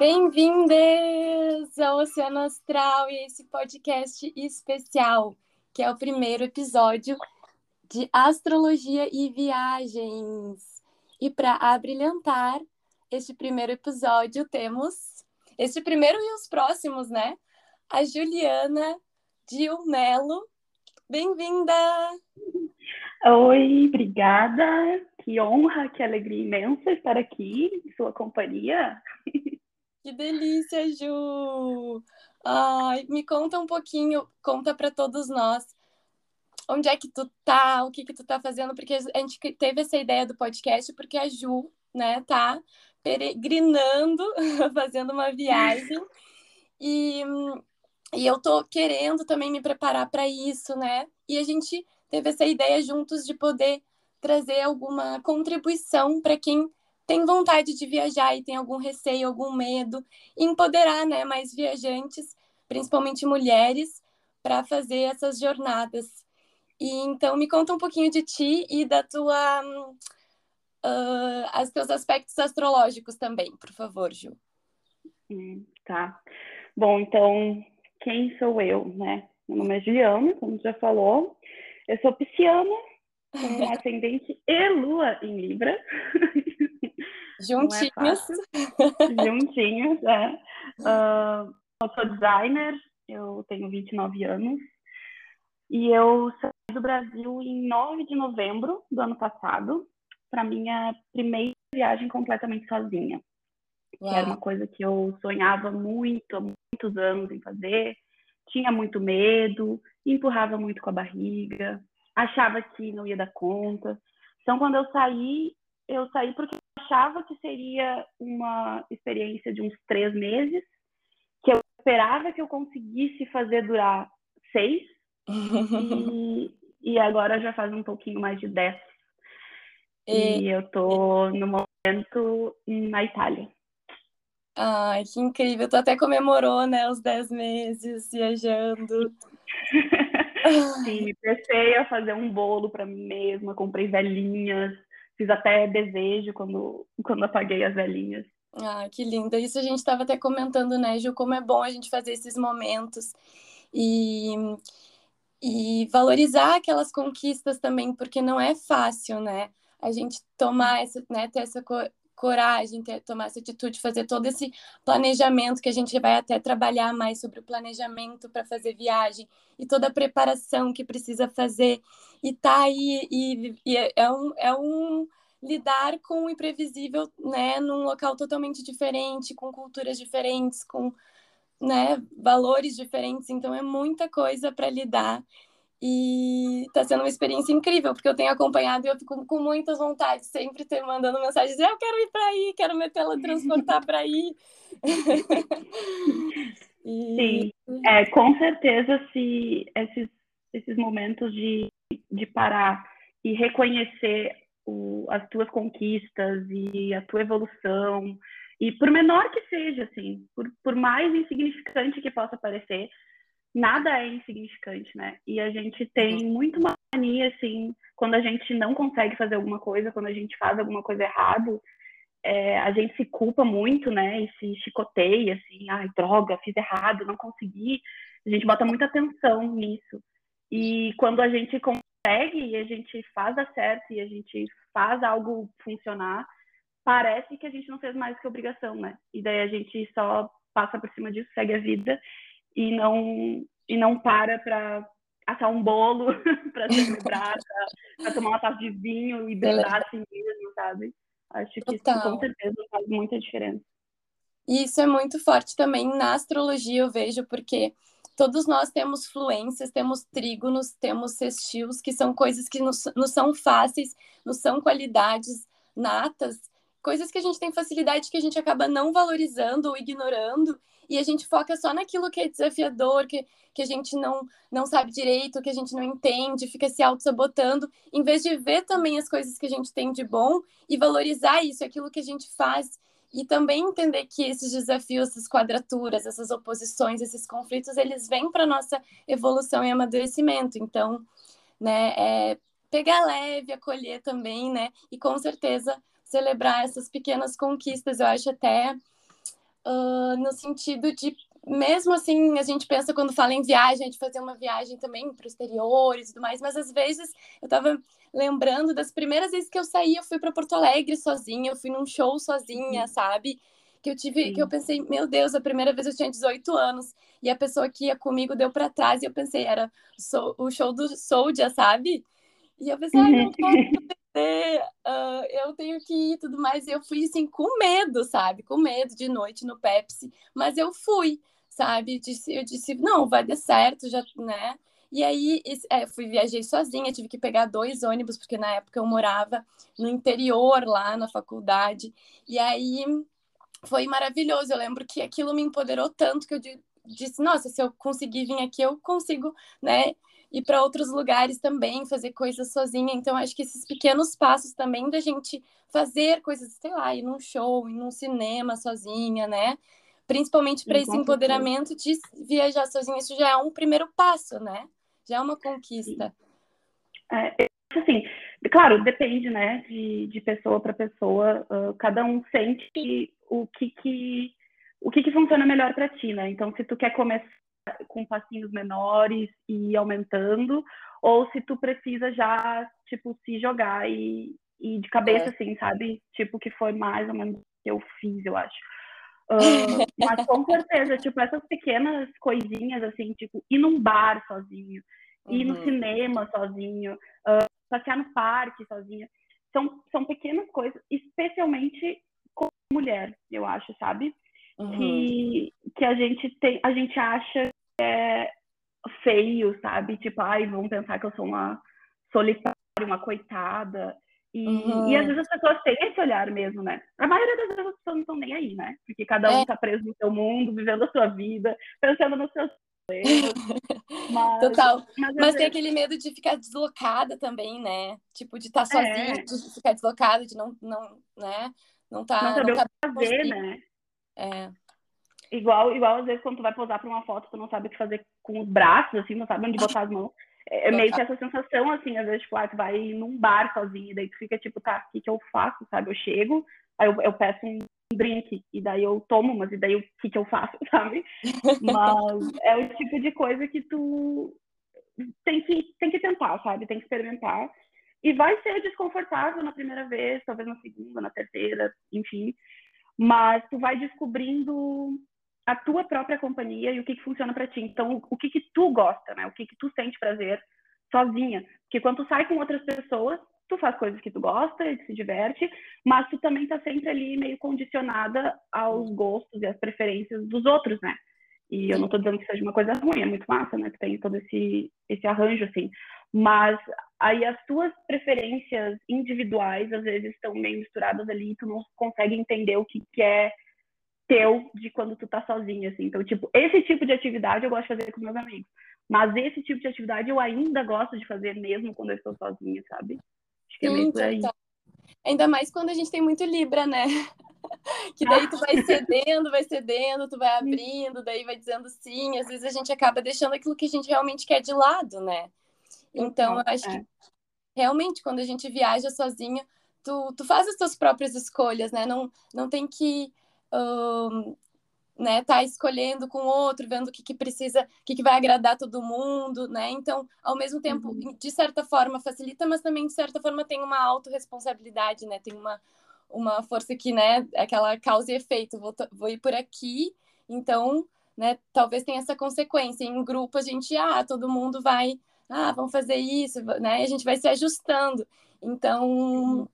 Bem-vindas ao Oceano Astral e esse podcast especial, que é o primeiro episódio de astrologia e viagens. E para abrilhantar este primeiro episódio, temos este primeiro e os próximos, né? A Juliana Dil Melo. Bem-vinda! Oi, obrigada. Que honra, que alegria imensa estar aqui em sua companhia. Que delícia, Ju! Ai, me conta um pouquinho, conta para todos nós. Onde é que tu tá? O que que tu tá fazendo? Porque a gente teve essa ideia do podcast porque a Ju, né, tá peregrinando, fazendo uma viagem. E, e eu tô querendo também me preparar para isso, né? E a gente teve essa ideia juntos de poder trazer alguma contribuição para quem tem vontade de viajar e tem algum receio, algum medo, empoderar né, mais viajantes, principalmente mulheres, para fazer essas jornadas. E então me conta um pouquinho de ti e da tua uh, os teus aspectos astrológicos também, por favor, Ju. Hum, tá. Bom, então, quem sou eu, né? Meu nome é Juliana, como já falou. Eu sou pisciana, com ascendente e lua em Libra. Juntinhos. É Juntinhos, é. Uh, eu sou designer, eu tenho 29 anos. E eu saí do Brasil em 9 de novembro do ano passado para minha primeira viagem completamente sozinha. Uau. Que era uma coisa que eu sonhava muito, há muitos anos em fazer. Tinha muito medo, empurrava muito com a barriga, achava que não ia dar conta. Então, quando eu saí, eu saí porque achava que seria uma experiência de uns três meses, que eu esperava que eu conseguisse fazer durar seis, e, e agora já faz um pouquinho mais de dez. E, e eu tô no momento na Itália. Ai, que incrível. Tu até comemorou, né, os dez meses viajando. Sim, me pensei a fazer um bolo para mim mesma, comprei velhinhas, Fiz até desejo quando, quando apaguei as velhinhas. Ah, que linda. Isso a gente estava até comentando, né, Ju, como é bom a gente fazer esses momentos e, e valorizar aquelas conquistas também, porque não é fácil, né? A gente tomar essa, né, ter essa coragem, ter, tomar essa atitude, fazer todo esse planejamento que a gente vai até trabalhar mais sobre o planejamento para fazer viagem e toda a preparação que precisa fazer. E tá aí e, e é, um, é um lidar com o imprevisível, né, num local totalmente diferente, com culturas diferentes, com né, valores diferentes, então é muita coisa para lidar e está sendo uma experiência incrível, porque eu tenho acompanhado e eu fico com muitas vontades, sempre ter mandando mensagens, eu quero ir para aí, quero me teletransportar para aí. e... Sim, é, com certeza se esses, esses momentos de, de parar e reconhecer o, as tuas conquistas e a tua evolução, e por menor que seja, assim, por, por mais insignificante que possa parecer, nada é insignificante, né? E a gente tem uhum. muito mania, assim, quando a gente não consegue fazer alguma coisa, quando a gente faz alguma coisa errado, é, a gente se culpa muito, né? E se chicoteia, assim, ai, droga, fiz errado, não consegui. A gente bota muita atenção nisso. E quando a gente consegue e a gente faz a certo e a gente faz algo funcionar, parece que a gente não fez mais que obrigação, né? E daí a gente só passa por cima disso, segue a vida e não e não para para assar um bolo para celebrar, para tomar uma taça de vinho e brilhar assim mesmo, sabe? Acho que Total. isso com certeza faz muita diferença. E isso é muito forte também na astrologia, eu vejo, porque todos nós temos fluências, temos trígonos, temos sextios, que são coisas que nos, nos são fáceis, nos são qualidades natas, coisas que a gente tem facilidade que a gente acaba não valorizando ou ignorando, e a gente foca só naquilo que é desafiador, que, que a gente não, não sabe direito, que a gente não entende, fica se auto-sabotando, em vez de ver também as coisas que a gente tem de bom e valorizar isso, aquilo que a gente faz, e também entender que esses desafios, essas quadraturas, essas oposições, esses conflitos, eles vêm para nossa evolução e amadurecimento. Então, né, é pegar leve, acolher também, né, e com certeza celebrar essas pequenas conquistas. Eu acho até uh, no sentido de mesmo assim, a gente pensa quando fala em viagem, de fazer uma viagem também para o exterior e tudo mais, mas às vezes eu estava lembrando das primeiras vezes que eu saí, eu fui para Porto Alegre sozinha, eu fui num show sozinha, sabe? Que eu tive, Sim. que eu pensei, meu Deus, a primeira vez eu tinha 18 anos e a pessoa que ia comigo deu para trás e eu pensei, era o show do Soldier, sabe? E eu pensei, ai, não posso perder, uh, eu tenho que ir e tudo mais. Eu fui, assim, com medo, sabe? Com medo de noite no Pepsi. Mas eu fui, sabe? Eu disse, eu disse não, vai dar certo, já, né? E aí, é, fui, viajei sozinha, tive que pegar dois ônibus, porque na época eu morava no interior, lá na faculdade. E aí, foi maravilhoso. Eu lembro que aquilo me empoderou tanto que eu disse, nossa, se eu conseguir vir aqui, eu consigo, né? Ir para outros lugares também, fazer coisas sozinha. Então, acho que esses pequenos passos também da gente fazer coisas, sei lá, ir num show, ir num cinema sozinha, né? Principalmente para esse empoderamento de viajar sozinha, isso já é um primeiro passo, né? Já é uma conquista. É, assim, claro, depende, né, de, de pessoa para pessoa. Uh, cada um sente o que que o que, que funciona melhor para ti, né? Então, se tu quer começar com passinhos menores e aumentando, ou se tu precisa já, tipo, se jogar e, e de cabeça, é. assim, sabe? Tipo, que foi mais ou menos o que eu fiz, eu acho. Uh, mas com certeza, tipo, essas pequenas coisinhas, assim, tipo, ir num bar sozinho, uhum. ir no uhum. cinema sozinho, uh, passear no parque sozinho, são, são pequenas coisas, especialmente com mulher, eu acho, sabe? Uhum. Que, que a gente tem, a gente acha é feio, sabe? Tipo, ai, vão pensar que eu sou uma solitária, uma coitada. E, uhum. e às vezes as pessoas têm esse olhar mesmo, né? A maioria das vezes as pessoas não estão nem aí, né? Porque cada um é. tá preso no seu mundo, vivendo a sua vida, pensando nos seus mas, Total. Mas, mas tem aquele medo de ficar deslocada também, né? Tipo, de estar tá sozinha, é. de ficar deslocada, de não, não, né? Não tá. Não saber não tá o que fazer, né? É. Igual, igual às vezes quando tu vai posar para uma foto, tu não sabe o que fazer com os braços, assim, não sabe onde botar as mãos. É, é meio que essa sensação, assim, às vezes, tipo, ah, tu vai num bar sozinho, e daí tu fica tipo, tá, o que, que eu faço, sabe? Eu chego, aí eu, eu peço um drink, e daí eu tomo, mas e daí o que, que eu faço, sabe? Mas é o tipo de coisa que tu tem que, tem que tentar, sabe? Tem que experimentar. E vai ser desconfortável na primeira vez, talvez na segunda, na terceira, enfim mas tu vai descobrindo a tua própria companhia e o que, que funciona para ti. Então, o que que tu gosta, né? O que que tu sente prazer sozinha. Porque quando tu sai com outras pessoas, tu faz coisas que tu gosta e se diverte, mas tu também tá sempre ali meio condicionada aos gostos e às preferências dos outros, né? E eu não tô dizendo que seja uma coisa ruim, é muito massa, né? Que tem todo esse, esse arranjo, assim. Mas aí as tuas preferências individuais às vezes estão meio misturadas ali e tu não consegue entender o que, que é teu de quando tu tá sozinha, assim. Então, tipo, esse tipo de atividade eu gosto de fazer com meus amigos. Mas esse tipo de atividade eu ainda gosto de fazer mesmo quando eu estou sozinha, sabe? Acho que é meio por aí. Ainda mais quando a gente tem muito Libra, né? que daí tu vai cedendo, vai cedendo, tu vai abrindo, daí vai dizendo sim. Às vezes a gente acaba deixando aquilo que a gente realmente quer de lado, né? Então, eu acho é. que realmente, quando a gente viaja sozinha, tu, tu faz as tuas próprias escolhas, né? Não, não tem que um, né, tá escolhendo com outro, vendo o que, que precisa, o que, que vai agradar todo mundo, né? Então, ao mesmo tempo, uhum. de certa forma facilita, mas também de certa forma tem uma autorresponsabilidade, né? Tem uma, uma força que, né, aquela causa e efeito, vou, vou ir por aqui, então, né, talvez tenha essa consequência. Em grupo a gente, ah, todo mundo vai ah, vamos fazer isso, né? E a gente vai se ajustando. Então,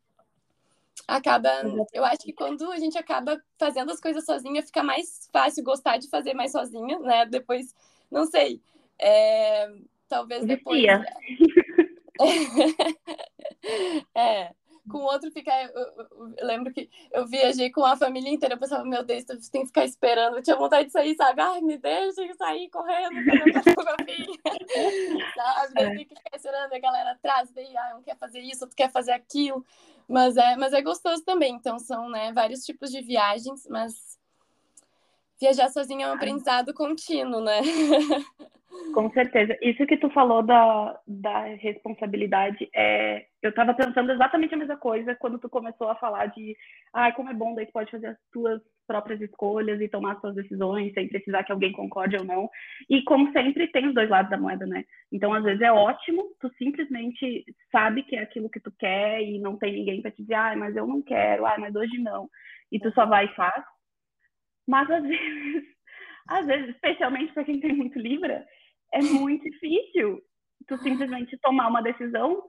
acaba. Eu acho que quando a gente acaba fazendo as coisas sozinha, fica mais fácil gostar de fazer mais sozinha, né? Depois, não sei. É, talvez depois. é com o outro ficar. Eu, eu, eu, lembro que eu viajei com a família inteira, eu pensava, meu Deus, tu tem que ficar esperando. Eu tinha vontade de sair, sabe? Ai, me deixa eu sair correndo, sabe? É. Tem que ficar esperando a galera atrás, daí, ah, um quer fazer isso, outro quer fazer aquilo. Mas é, mas é gostoso também. Então, são né, vários tipos de viagens, mas viajar sozinho é um aprendizado contínuo, né? Com certeza. Isso que tu falou da, da responsabilidade, é, eu estava pensando exatamente a mesma coisa quando tu começou a falar de ah, como é bom, daí tu pode fazer as tuas próprias escolhas e tomar as suas decisões sem precisar que alguém concorde ou não. E como sempre, tem os dois lados da moeda, né? Então, às vezes é ótimo, tu simplesmente sabe que é aquilo que tu quer e não tem ninguém para te dizer, ah, mas eu não quero, ah, mas hoje não. E tu só vai e faz. Mas às vezes, às vezes, especialmente para quem tem muito Libra, é muito difícil tu simplesmente tomar uma decisão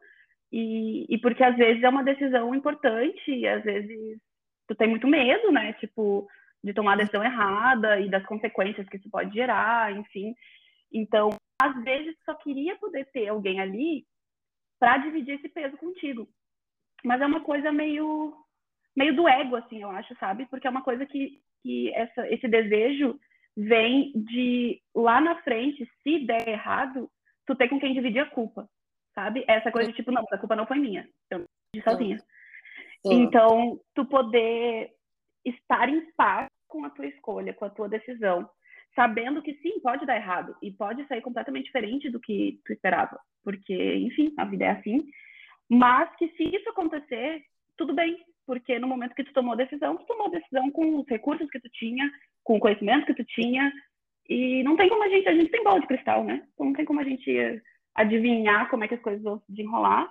e, e porque às vezes é uma decisão importante às vezes tu tem muito medo, né? Tipo, de tomar a decisão errada e das consequências que isso pode gerar, enfim. Então, às vezes só queria poder ter alguém ali para dividir esse peso contigo. Mas é uma coisa meio meio do ego assim, eu acho, sabe? Porque é uma coisa que que essa esse desejo vem de lá na frente, se der errado, tu ter com quem dividir a culpa, sabe? Essa coisa de tipo, não, a culpa não foi minha, eu não sozinha. Sim. Então, tu poder estar em paz com a tua escolha, com a tua decisão, sabendo que sim, pode dar errado e pode sair completamente diferente do que tu esperava, porque, enfim, a vida é assim. Mas que se isso acontecer, tudo bem, porque no momento que tu tomou a decisão, tu tomou a decisão com os recursos que tu tinha, com o conhecimento que tu tinha, e não tem como a gente, a gente tem bola de cristal, né? Então não tem como a gente adivinhar como é que as coisas vão se desenrolar.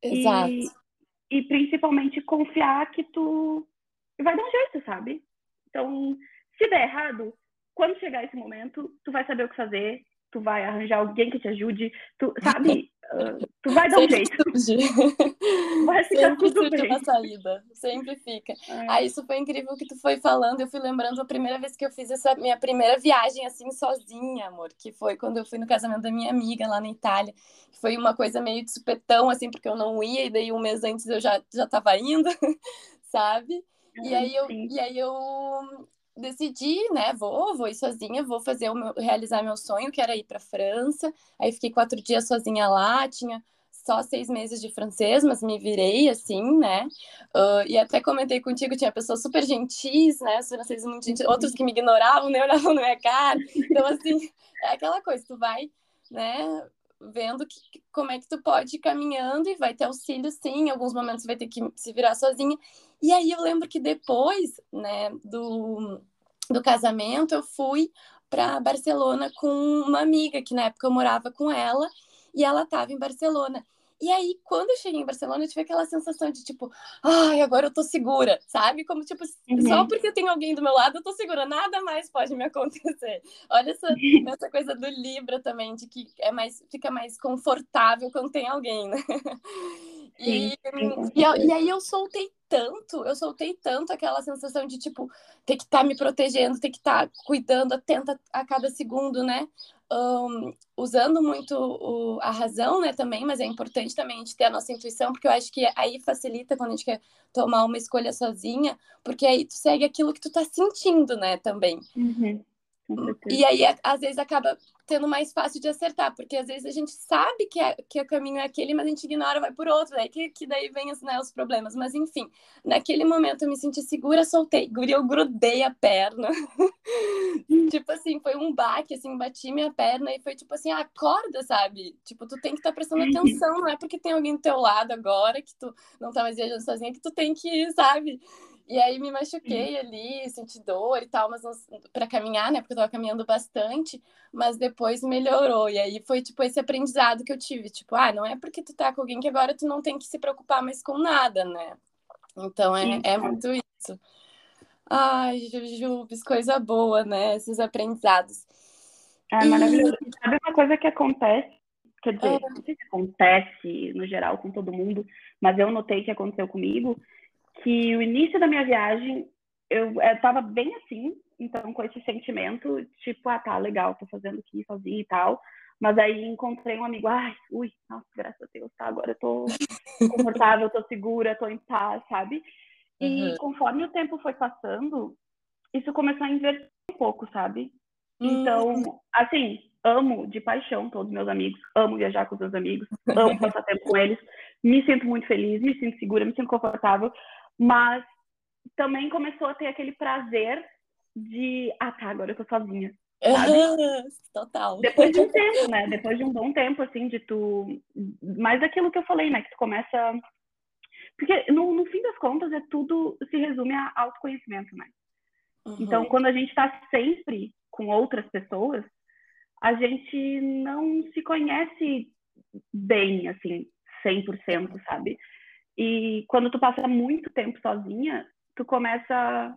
Exato. E, e principalmente confiar que tu vai dar um jeito, sabe? Então, se der errado, quando chegar esse momento, tu vai saber o que fazer, tu vai arranjar alguém que te ajude, tu sabe, uh, tu vai dar um jeito. Vai ficar sempre tudo bem. uma saída, sempre fica. É. Ah, isso foi incrível que tu foi falando, eu fui lembrando a primeira vez que eu fiz essa minha primeira viagem assim sozinha, amor, que foi quando eu fui no casamento da minha amiga lá na Itália. Foi uma coisa meio de supetão assim, porque eu não ia e daí um mês antes eu já já tava indo, sabe? E aí eu, e aí eu decidi, né, vou, vou ir sozinha, vou fazer o meu, realizar meu sonho, que era ir para França. Aí fiquei quatro dias sozinha lá, tinha só seis meses de francês, mas me virei assim, né? Uh, e até comentei contigo, tinha pessoas super gentis, né? Os franceses muito gentis, outros que me ignoravam, nem olhavam na minha cara. Então, assim, é aquela coisa, tu vai, né? Vendo que, como é que tu pode ir caminhando e vai ter auxílio, sim. Em alguns momentos vai ter que se virar sozinha. E aí eu lembro que depois, né, do, do casamento, eu fui para Barcelona com uma amiga, que na época eu morava com ela, e ela estava em Barcelona. E aí, quando eu cheguei em Barcelona, eu tive aquela sensação de tipo, ai, agora eu tô segura, sabe? Como tipo, uhum. só porque eu tenho alguém do meu lado, eu tô segura, nada mais pode me acontecer. Olha essa, essa coisa do Libra também, de que é mais, fica mais confortável quando tem alguém, né? E, e, e, aí eu soltei tanto, eu soltei tanto aquela sensação de, tipo, ter que estar tá me protegendo, ter que estar tá cuidando, atenta a cada segundo, né? Um, usando muito o, a razão, né, também, mas é importante também a gente ter a nossa intuição, porque eu acho que aí facilita quando a gente quer tomar uma escolha sozinha, porque aí tu segue aquilo que tu tá sentindo, né, também. Uhum. E aí, às vezes, acaba sendo mais fácil de acertar, porque às vezes a gente sabe que, é, que o caminho é aquele, mas a gente ignora, vai por outro, daí que, que daí vem né, os problemas. Mas enfim, naquele momento eu me senti segura, soltei, eu grudei a perna. tipo assim, foi um baque, assim, bati minha perna e foi tipo assim, acorda, sabe? Tipo, tu tem que estar tá prestando atenção, não é porque tem alguém do teu lado agora que tu não tá mais viajando sozinha que tu tem que, sabe? E aí me machuquei ali, senti dor e tal, mas para caminhar, né? Porque eu tava caminhando bastante, mas depois melhorou. E aí foi tipo esse aprendizado que eu tive, tipo, ah, não é porque tu tá com alguém que agora tu não tem que se preocupar mais com nada, né? Então é, é muito isso. Ai, Jujubes, coisa boa, né? Esses aprendizados. É maravilhoso. E... Sabe uma coisa que acontece? Quer dizer, é. não sei se acontece no geral com todo mundo, mas eu notei que aconteceu comigo, que o início da minha viagem eu estava bem assim, então com esse sentimento, tipo, ah, tá, legal, tô fazendo aqui sozinha e tal. Mas aí encontrei um amigo, ai, ui, nossa, graças a Deus, tá, agora eu tô confortável, tô segura, tô em paz, sabe? E uhum. conforme o tempo foi passando, isso começou a inverter um pouco, sabe? Então, uhum. assim, amo de paixão todos meus amigos, amo viajar com os meus amigos, amo passar tempo com eles, me sinto muito feliz, me sinto segura, me sinto confortável, mas também começou a ter aquele prazer de, ah tá, agora eu tô sozinha. sabe? Total. Depois de um tempo, né? Depois de um bom tempo, assim, de tu. Mais daquilo que eu falei, né? Que tu começa. Porque no, no fim das contas, é tudo se resume a autoconhecimento, né? Uhum. Então, quando a gente está sempre com outras pessoas, a gente não se conhece bem, assim, 100%, sabe? E quando tu passa muito tempo sozinha, tu começa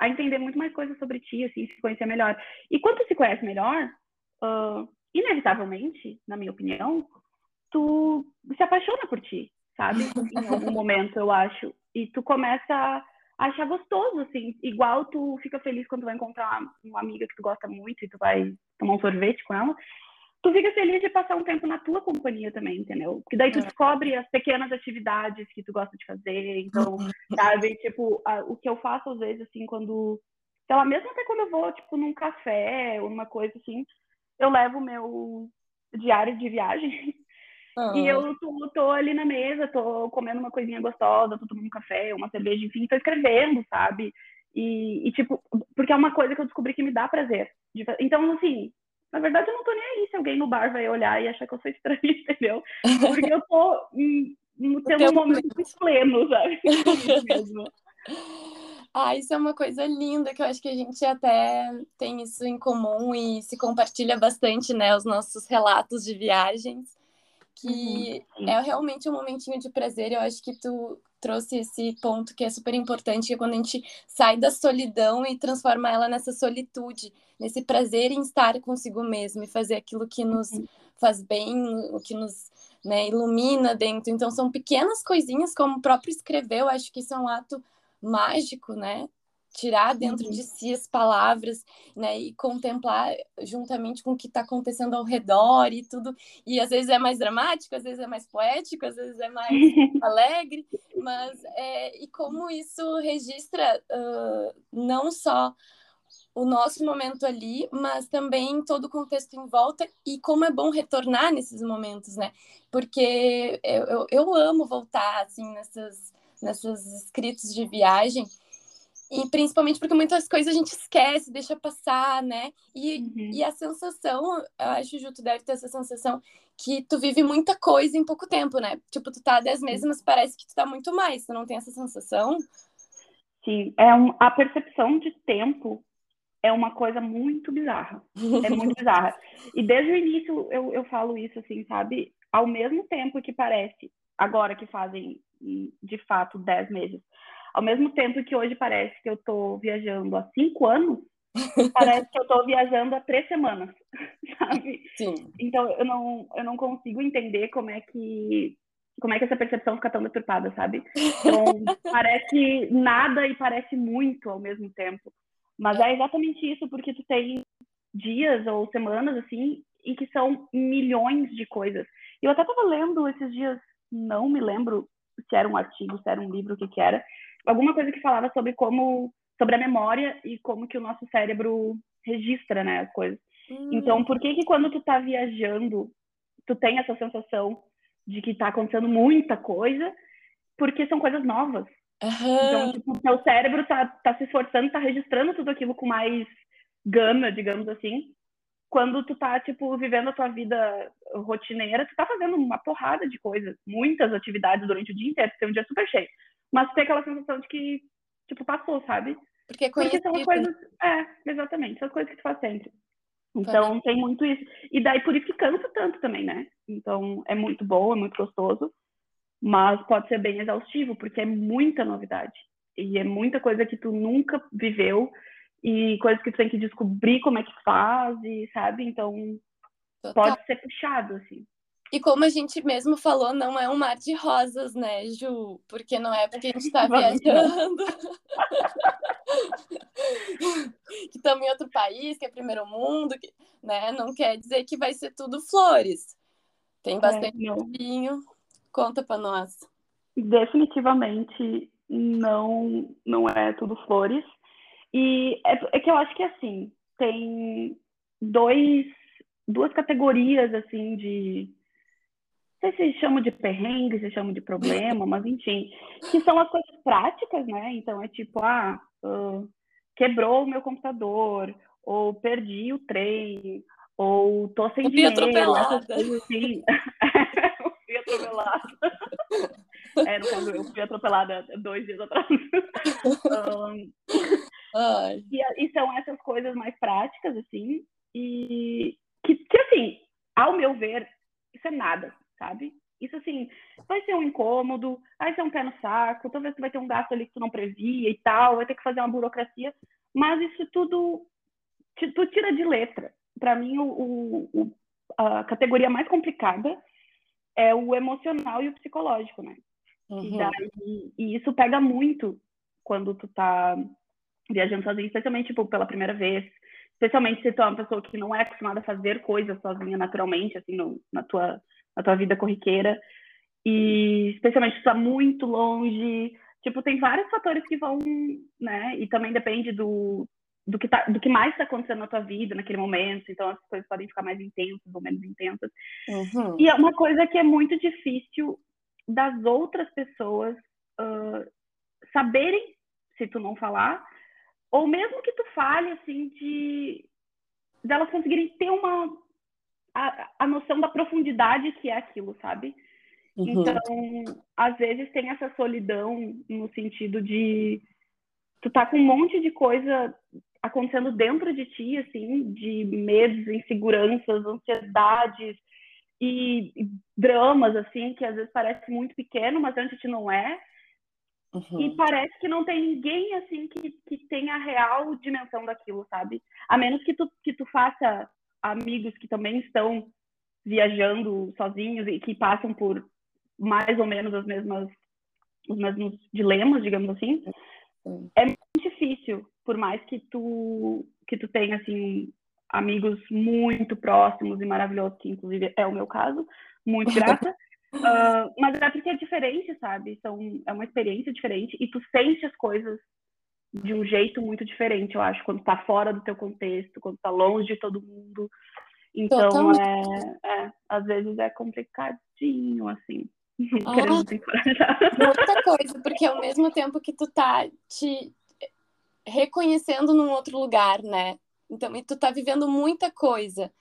a entender muito mais coisas sobre ti, assim, se conhecer melhor. E quando tu se conhece melhor, uh, inevitavelmente, na minha opinião, tu se apaixona por ti, sabe? em algum momento, eu acho. E tu começa a achar gostoso, assim. Igual tu fica feliz quando vai encontrar uma amiga que tu gosta muito e tu vai tomar um sorvete com ela tu fica feliz de passar um tempo na tua companhia também, entendeu? Porque daí tu é. descobre as pequenas atividades que tu gosta de fazer, então, uhum. sabe? Tipo, a, o que eu faço às vezes, assim, quando... Sei lá, mesmo até quando eu vou, tipo, num café ou uma coisa assim, eu levo o meu diário de viagem e eu tô, tô, ali na mesa, tô comendo uma coisinha gostosa, tô tomando um café, uma cerveja, enfim, tô escrevendo, sabe? E, e, tipo, porque é uma coisa que eu descobri que me dá prazer. Então, assim, na verdade, eu não tô nem aí se alguém no bar vai olhar e achar que eu sou estranha, entendeu? Porque eu tô no tendo um momento pleno, sabe? mesmo. Ah, isso é uma coisa linda que eu acho que a gente até tem isso em comum e se compartilha bastante, né? Os nossos relatos de viagens, que uhum, é realmente um momentinho de prazer. Eu acho que tu trouxe esse ponto que é super importante, que é quando a gente sai da solidão e transforma ela nessa solitude, nesse prazer em estar consigo mesmo e fazer aquilo que nos faz bem, o que nos né, ilumina dentro. Então, são pequenas coisinhas, como o próprio escrever, eu acho que isso é um ato mágico, né? Tirar dentro uhum. de si as palavras, né, e contemplar juntamente com o que está acontecendo ao redor e tudo. E às vezes é mais dramático, às vezes é mais poético, às vezes é mais alegre, mas é, e como isso registra uh, não só o nosso momento ali, mas também todo o contexto em volta e como é bom retornar nesses momentos, né? Porque eu, eu, eu amo voltar assim nessas nessas escritos de viagem e principalmente porque muitas coisas a gente esquece, deixa passar, né? E, uhum. e a sensação, eu acho, Ju, tu deve ter essa sensação que tu vive muita coisa em pouco tempo, né? Tipo, tu tá há 10 meses, mas parece que tu tá muito mais. Tu não tem essa sensação? Sim, é um, a percepção de tempo é uma coisa muito bizarra. É muito bizarra. E desde o início eu, eu falo isso, assim, sabe? Ao mesmo tempo que parece, agora que fazem de fato 10 meses, ao mesmo tempo que hoje parece que eu estou viajando há cinco anos, parece que eu estou viajando há três semanas, sabe? Sim. Então eu não, eu não consigo entender como é que como é que essa percepção fica tão deturpada, sabe? Então parece nada e parece muito ao mesmo tempo. Mas é exatamente isso, porque tu tem dias ou semanas assim em que são milhões de coisas. Eu até estava lendo esses dias, não me lembro se era um artigo, se era um livro, o que que era, alguma coisa que falava sobre como sobre a memória e como que o nosso cérebro registra, né, as coisas. Hum. Então, por que que quando tu tá viajando, tu tem essa sensação de que tá acontecendo muita coisa? Porque são coisas novas. Uhum. Então, tipo, o teu cérebro tá, tá se esforçando, tá registrando tudo aquilo com mais gama, digamos assim. Quando tu tá, tipo, vivendo a tua vida rotineira, tu tá fazendo uma porrada de coisas, muitas atividades durante o dia inteiro, tem um dia super cheio mas tem aquela sensação de que, tipo, passou, sabe? Porque, é Porque são as coisas. É, exatamente, são as coisas que tu faz sempre. Então tem muito isso. E daí por isso que cansa tanto também, né? Então é muito bom, é muito gostoso, mas pode ser bem exaustivo, porque é muita novidade. E é muita coisa que tu nunca viveu e coisas que tu tem que descobrir como é que faz, e, sabe? Então Total. pode ser puxado, assim. E como a gente mesmo falou, não é um mar de rosas, né, Ju? Porque não é porque a gente está viajando. que estamos em outro país, que é primeiro mundo, que, né? Não quer dizer que vai ser tudo flores. Tem é, bastante é, vinho. Conta para nós. Definitivamente não, não é tudo flores. E é, é que eu acho que assim, tem dois, duas categorias assim de sei se chamam de perrengue, se chamam de problema, mas enfim, que são as coisas práticas, né? Então é tipo, ah, uh, quebrou o meu computador, ou perdi o trem, ou tô sem eu dinheiro. Fui atropelada. Assim. fui atropelada. É, no caso, eu fui atropelada dois dias atrás. um, e, e, são essas coisas mais práticas, assim, e que, que, assim, ao meu ver, isso é nada, sabe? Isso, assim, vai ser um incômodo, vai ser um pé no saco, talvez tu vai ter um gasto ali que tu não previa e tal, vai ter que fazer uma burocracia, mas isso tudo tu tira de letra. Para mim, o, o, a categoria mais complicada é o emocional e o psicológico, né? Uhum. E, daí, e isso pega muito quando tu tá viajando sozinho, especialmente tipo, pela primeira vez, especialmente se tu é uma pessoa que não é acostumada a fazer coisas sozinha naturalmente, assim, no, na tua na tua vida corriqueira. E especialmente se tu tá muito longe, tipo, tem vários fatores que vão, né? E também depende do, do que, tá, do que mais está acontecendo na tua vida naquele momento, então as coisas podem ficar mais intensas ou menos intensas. Uhum. E é uma coisa que é muito difícil das outras pessoas uh, saberem se tu não falar, ou mesmo que tu fale, assim, de delas conseguirem ter uma a, a noção da profundidade que é aquilo, sabe? Uhum. Então, às vezes tem essa solidão no sentido de tu tá com um monte de coisa acontecendo dentro de ti, assim, de medos, inseguranças, ansiedades e, e dramas, assim, que às vezes parece muito pequeno, mas antes de não é. Uhum. E parece que não tem ninguém, assim, que, que tenha a real dimensão daquilo, sabe? A menos que tu, que tu faça amigos que também estão viajando sozinhos e que passam por mais ou menos as mesmas os mesmos dilemas, digamos assim. É muito difícil, por mais que tu que tu tenha assim amigos muito próximos e maravilhosos, que inclusive é o meu caso, muito grata. uh, mas é porque é diferente, sabe? São, é uma experiência diferente e tu sente as coisas de um jeito muito diferente, eu acho, quando tá fora do teu contexto, quando tá longe de todo mundo. Então, é, é, às vezes é complicadinho, assim. Ah, outra coisa, porque ao mesmo tempo que tu tá te reconhecendo num outro lugar, né? Então, e tu tá vivendo muita coisa.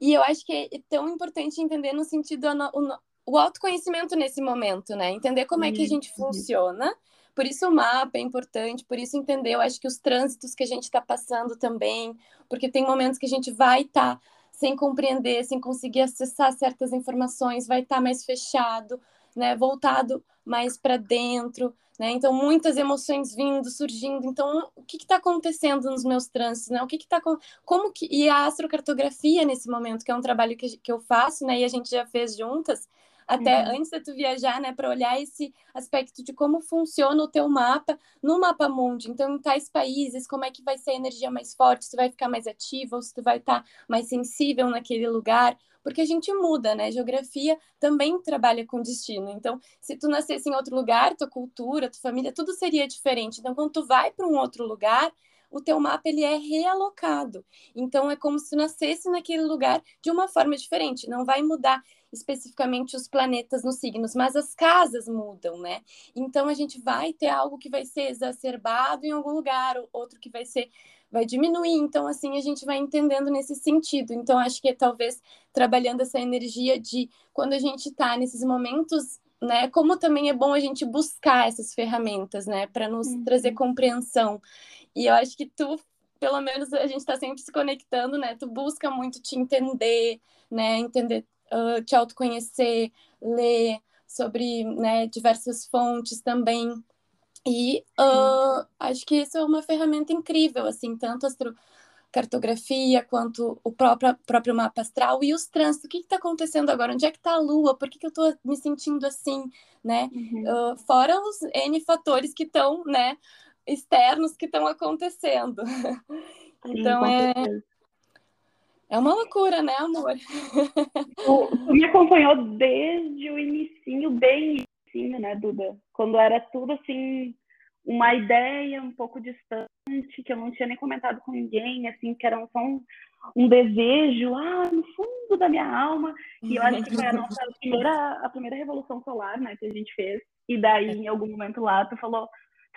E eu acho que é tão importante entender no sentido o, o autoconhecimento nesse momento, né? Entender como é que a gente funciona por isso o mapa é importante, por isso entender, eu acho que os trânsitos que a gente está passando também, porque tem momentos que a gente vai estar tá sem compreender, sem conseguir acessar certas informações, vai estar tá mais fechado, né, voltado mais para dentro, né? Então muitas emoções vindo, surgindo. Então o que está acontecendo nos meus trânsitos, né? O que está como que e a astrocartografia nesse momento, que é um trabalho que, que eu faço, né? E a gente já fez juntas até uhum. antes de tu viajar, né, para olhar esse aspecto de como funciona o teu mapa no mapa mundi. Então, em tais países, como é que vai ser a energia mais forte, se tu vai ficar mais ativo ou se tu vai estar tá mais sensível naquele lugar, porque a gente muda, né? Geografia também trabalha com destino. Então, se tu nascesse em outro lugar, tua cultura, tua família, tudo seria diferente. Então, quando tu vai para um outro lugar, o teu mapa ele é realocado. Então é como se nascesse naquele lugar de uma forma diferente. Não vai mudar especificamente os planetas nos signos, mas as casas mudam, né? Então a gente vai ter algo que vai ser exacerbado em algum lugar, outro que vai ser vai diminuir. Então assim a gente vai entendendo nesse sentido. Então acho que é, talvez trabalhando essa energia de quando a gente está nesses momentos né? Como também é bom a gente buscar essas ferramentas, né, para nos uhum. trazer compreensão. E eu acho que tu, pelo menos, a gente está sempre se conectando, né? Tu busca muito te entender, né? Entender uh, te autoconhecer, ler sobre né, diversas fontes também. E uh, acho que isso é uma ferramenta incrível, assim, tanto astro cartografia quanto o próprio, próprio mapa astral e os trânsitos. O que está acontecendo agora? Onde é que está a Lua? Por que, que eu estou me sentindo assim, né? Uhum. Uh, fora os N fatores que estão, né, externos que estão acontecendo. então, Sim, é, é uma loucura, né, amor? Tu, me acompanhou desde o início, bem início, né, Duda? Quando era tudo assim, uma ideia um pouco distante, que eu não tinha nem comentado com ninguém, assim, que era só um, um desejo lá no fundo da minha alma. E eu acho que foi a nossa primeira, a primeira revolução solar, né, que a gente fez. E daí, em algum momento lá, tu falou,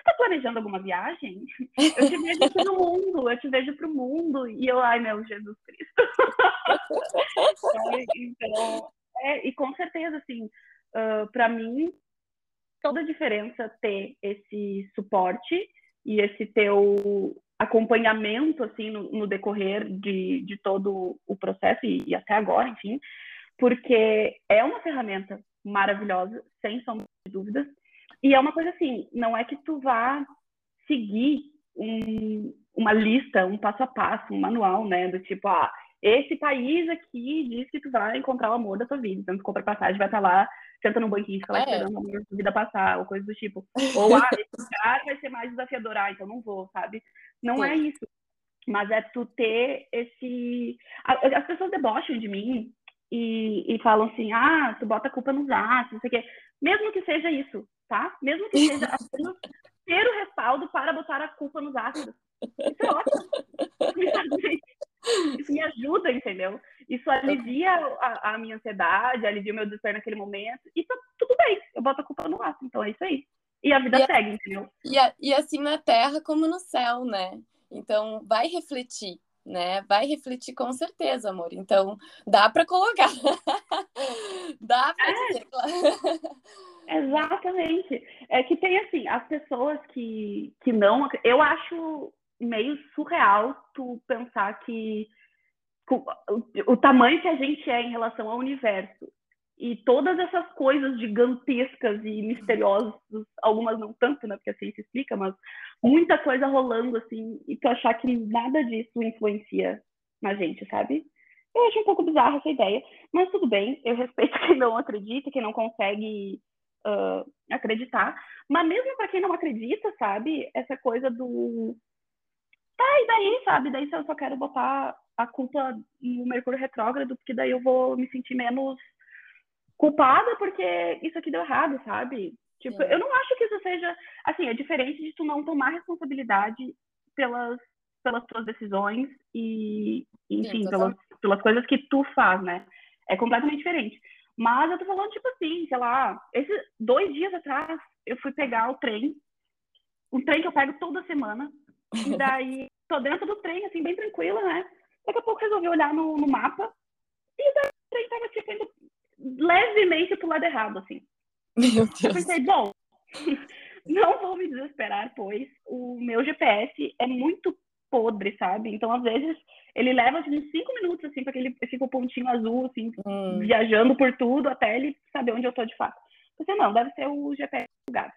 tá planejando alguma viagem? Eu te vejo aqui no mundo, eu te vejo pro mundo. E eu, ai, meu Jesus Cristo. então, é, e com certeza, assim, uh, para mim, toda a diferença ter esse suporte e esse teu acompanhamento, assim, no, no decorrer de, de todo o processo e, e até agora, enfim, porque é uma ferramenta maravilhosa, sem sombra de dúvidas, e é uma coisa assim, não é que tu vá seguir um, uma lista, um passo a passo, um manual, né? Do tipo, ah, esse país aqui diz que tu vai encontrar o amor da tua vida. Então, tu compra passagem, vai estar lá, senta no banquinho, fica lá é. esperando o amor da tua vida passar, ou coisa do tipo. Ou, ah, esse lugar vai ser mais desafiador, ah, então não vou, sabe? Não Sim. é isso. Mas é tu ter esse... As pessoas debocham de mim e, e falam assim, ah, tu bota a culpa nos astros, não sei o quê. Mesmo que seja isso, tá? Mesmo que seja apenas ter o respaldo para botar a culpa nos astros. Isso é ótimo. Isso me ajuda, entendeu? Isso alivia a, a minha ansiedade, alivia o meu desespero naquele momento. E tá tudo bem, eu boto a culpa no astro, então é isso aí. E a vida e segue, entendeu? E, a, e assim na terra como no céu, né? Então vai refletir né? Vai refletir com certeza, amor. Então, dá para colocar. dá para é. dizer. Exatamente. É que tem assim, as pessoas que, que não. Eu acho meio surreal tu pensar que o, o tamanho que a gente é em relação ao universo e todas essas coisas gigantescas e misteriosas, algumas não tanto, né, porque a ciência explica, mas muita coisa rolando, assim, e tu achar que nada disso influencia na gente, sabe? Eu acho um pouco bizarra essa ideia, mas tudo bem, eu respeito quem não acredita, quem não consegue uh, acreditar, mas mesmo para quem não acredita, sabe, essa coisa do. Tá, e daí, sabe? Daí se eu só quero botar a culpa no Mercúrio retrógrado, porque daí eu vou me sentir menos culpada porque isso aqui deu errado, sabe? Tipo, eu não acho que isso seja, assim, é diferente de tu não tomar responsabilidade pelas pelas tuas decisões e, enfim, Sim, pelas, pelas coisas que tu faz, né? É completamente diferente. Mas eu tô falando, tipo assim, sei lá, esses dois dias atrás eu fui pegar o trem, um trem que eu pego toda semana, e daí tô dentro do trem, assim, bem tranquila, né? Daqui a pouco resolvi olhar no, no mapa, e daí o trem tava, tipo, indo levemente pro lado errado, assim. Meu Deus. Eu pensei, bom, não vou me desesperar, pois o meu GPS é muito podre, sabe? Então, às vezes, ele leva assim, uns cinco minutos, assim, para ele fica o pontinho azul, assim, hum. viajando por tudo, até ele saber onde eu tô de fato. Você não, deve ser o GPS lugar.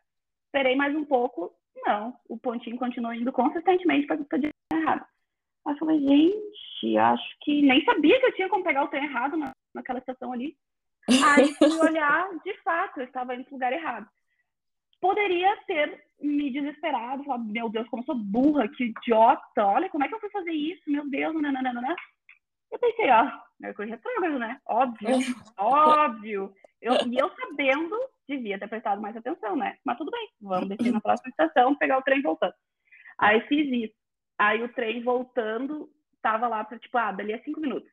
Esperei mais um pouco, não, o pontinho continuou indo consistentemente para a direção errada. Aí eu falei, gente, acho que nem sabia que eu tinha como pegar o trem errado na, naquela estação ali. Aí fui olhar, de fato, eu estava indo no lugar errado. Poderia ter me desesperado, falar, meu Deus, como eu sou burra, que idiota, olha como é que eu fui fazer isso, meu Deus, nananana. Eu pensei, ó, Mercúrio retrógrado, né? Óbvio, óbvio. Eu, e eu sabendo, devia ter prestado mais atenção, né? Mas tudo bem, vamos descer na próxima estação, pegar o trem voltando. Aí fiz isso. Aí o trem voltando, tava lá para tipo, ah, dali a cinco minutos.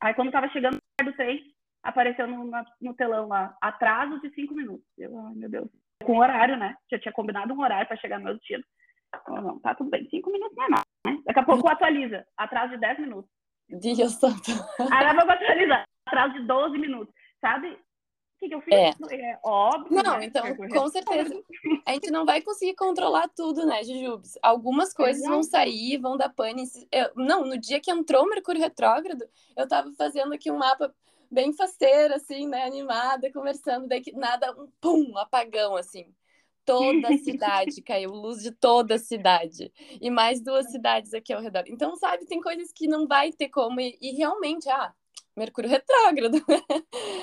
Aí quando tava chegando do trem, apareceu no, no telão lá, atraso de cinco minutos. Eu, ai, meu Deus. Com horário, né? Já tinha combinado um horário para chegar no meu destino. Então, não, tá tudo bem, cinco minutos não é nada, né? Daqui a pouco atualiza, atraso de dez minutos. Deus santo. Aí eu vou atualizar, atraso de 12 minutos, sabe? O que, que eu fiz? É, é óbvio. Não, né? então, com certeza. A gente não vai conseguir controlar tudo, né, Jujubes? Algumas coisas vão sair, vão dar pane. Eu, não, no dia que entrou o Mercúrio Retrógrado, eu tava fazendo aqui um mapa bem faceira, assim, né? Animada, conversando, daí que nada, um pum, apagão, assim. Toda a cidade caiu, luz de toda a cidade. E mais duas cidades aqui ao redor. Então, sabe, tem coisas que não vai ter como. E, e realmente, ah, Mercúrio retrógrado.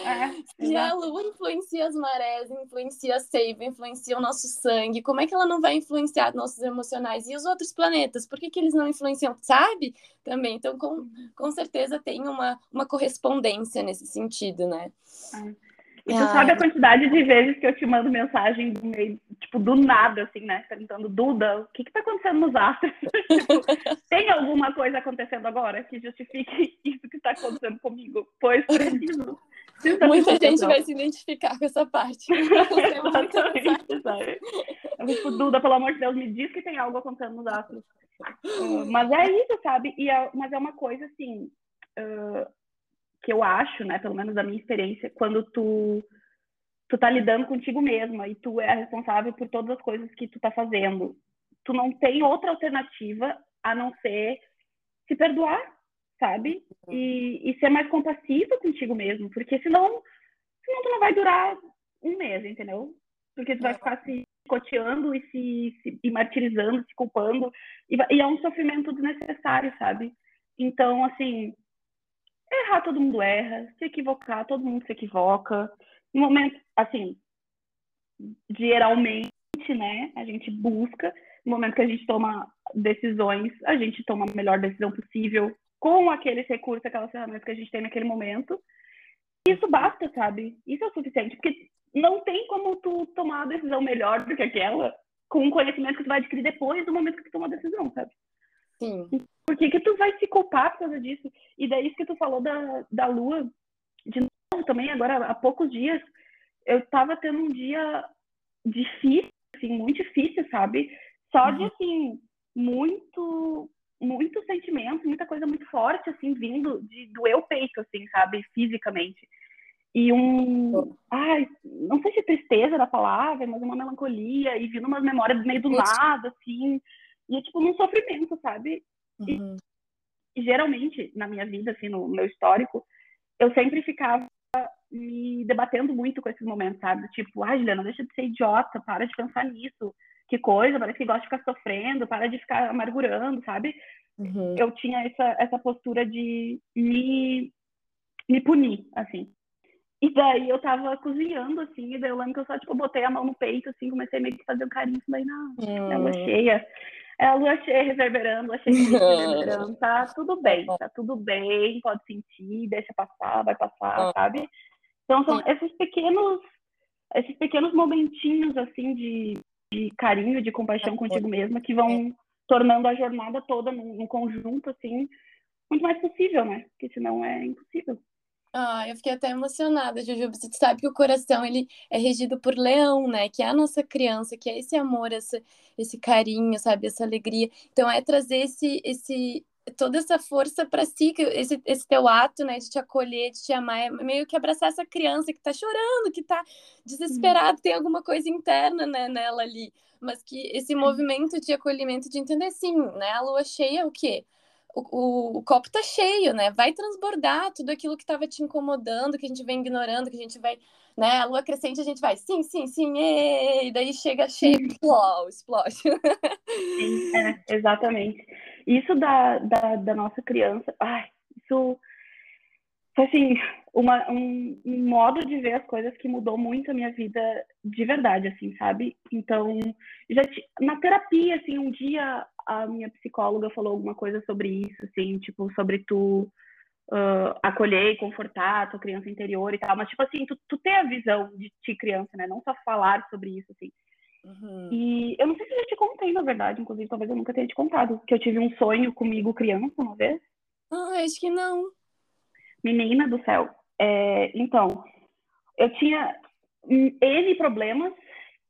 É, e a Lua influencia as marés, influencia a seiva, influencia o nosso sangue. Como é que ela não vai influenciar nossos emocionais? E os outros planetas? Por que, que eles não influenciam? Sabe? Também. Então, com, com certeza tem uma, uma correspondência nesse sentido, né? É. E tu sabe a quantidade de vezes que eu te mando mensagem do meio, tipo, do nada, assim, né? Perguntando, Duda, o que que tá acontecendo nos astros? tipo, tem alguma coisa acontecendo agora que justifique isso que está acontecendo comigo? Pois preciso Muita gente vai se identificar com essa parte. Exatamente, sabe? Eu tipo, Duda, pelo amor de Deus, me diz que tem algo acontecendo nos astros. Uh, mas é isso, sabe? E é, mas é uma coisa assim uh, que eu acho, né? Pelo menos da minha experiência, quando tu tu tá lidando contigo mesma e tu é responsável por todas as coisas que tu tá fazendo. Tu não tem outra alternativa a não ser se perdoar, sabe? E, e ser mais compassiva contigo mesmo, porque senão, senão tu não vai durar um mês, entendeu? Porque tu vai ficar se coteando e se, se e martirizando, se culpando, e, e é um sofrimento desnecessário, sabe? Então, assim, errar todo mundo erra, se equivocar todo mundo se equivoca. No momento, assim, geralmente, né, a gente busca, no momento que a gente toma decisões, a gente toma a melhor decisão possível com aqueles recursos, aquelas ferramentas que a gente tem naquele momento. Isso basta, sabe? Isso é o suficiente, porque não tem como tu tomar a decisão melhor do que aquela com o conhecimento que tu vai adquirir depois do momento que tu toma a decisão, sabe? Sim. Por que, que tu vai se culpar por causa disso? E daí isso que tu falou da, da lua, de novo também, agora há poucos dias, eu tava tendo um dia difícil, assim, muito difícil, sabe? Só uhum. de, assim, muito, muito sentimento, muita coisa muito forte, assim, vindo de doer o peito, assim, sabe? Fisicamente. E um. Ai, não sei se tristeza da palavra, mas uma melancolia, e vindo umas memórias meio do nada, assim. E é tipo num sofrimento, sabe? Uhum. E, geralmente, na minha vida, assim, no meu histórico, eu sempre ficava me debatendo muito com esses momentos, sabe? Tipo, ai, Juliana, deixa de ser idiota, para de pensar nisso. Que coisa, parece que gosta de ficar sofrendo, para de ficar amargurando, sabe? Uhum. Eu tinha essa, essa postura de me, me punir, assim. E daí eu tava cozinhando, assim, e daí eu lembro que eu só, tipo, botei a mão no peito, assim, comecei meio que fazer um carinho, falei, não, hum. é lua cheia. É a lua cheia reverberando, lua cheia reverberando, tá tudo bem, tá tudo bem, pode sentir, deixa passar, vai passar, sabe? Então são esses pequenos, esses pequenos momentinhos, assim, de, de carinho, de compaixão contigo mesma, que vão tornando a jornada toda num, num conjunto, assim, muito mais possível, né? Porque senão é impossível. Ah, eu fiquei até emocionada, Juju. Você sabe que o coração ele é regido por leão, né? Que é a nossa criança, que é esse amor, essa, esse carinho, sabe? Essa alegria. Então é trazer esse, esse, toda essa força para si, esse, esse teu ato, né, de te acolher, de te amar, é meio que abraçar essa criança que tá chorando, que tá desesperado, tem alguma coisa interna, né, nela ali. Mas que esse movimento de acolhimento, de entender, sim, né? A lua cheia é o quê? O, o, o, copo tá cheio, né? Vai transbordar tudo aquilo que estava te incomodando, que a gente vem ignorando, que a gente vai, né? A lua crescente a gente vai, sim, sim, sim, e daí chega cheio, explode, explode. Sim, é, exatamente. Isso da, da, da nossa criança, ai, isso assim, uma, um, um, modo de ver as coisas que mudou muito a minha vida de verdade, assim, sabe? Então, já na terapia, assim, um dia a minha psicóloga falou alguma coisa sobre isso, assim, tipo, sobre tu uh, acolher e confortar a tua criança interior e tal, mas, tipo assim, tu, tu ter a visão de ti criança, né? Não só falar sobre isso, assim. Uhum. E eu não sei se eu já te contei, na verdade, inclusive, talvez eu nunca tenha te contado, que eu tive um sonho comigo criança uma vez. Ah, acho que não. Menina do céu. É, então, eu tinha N problemas,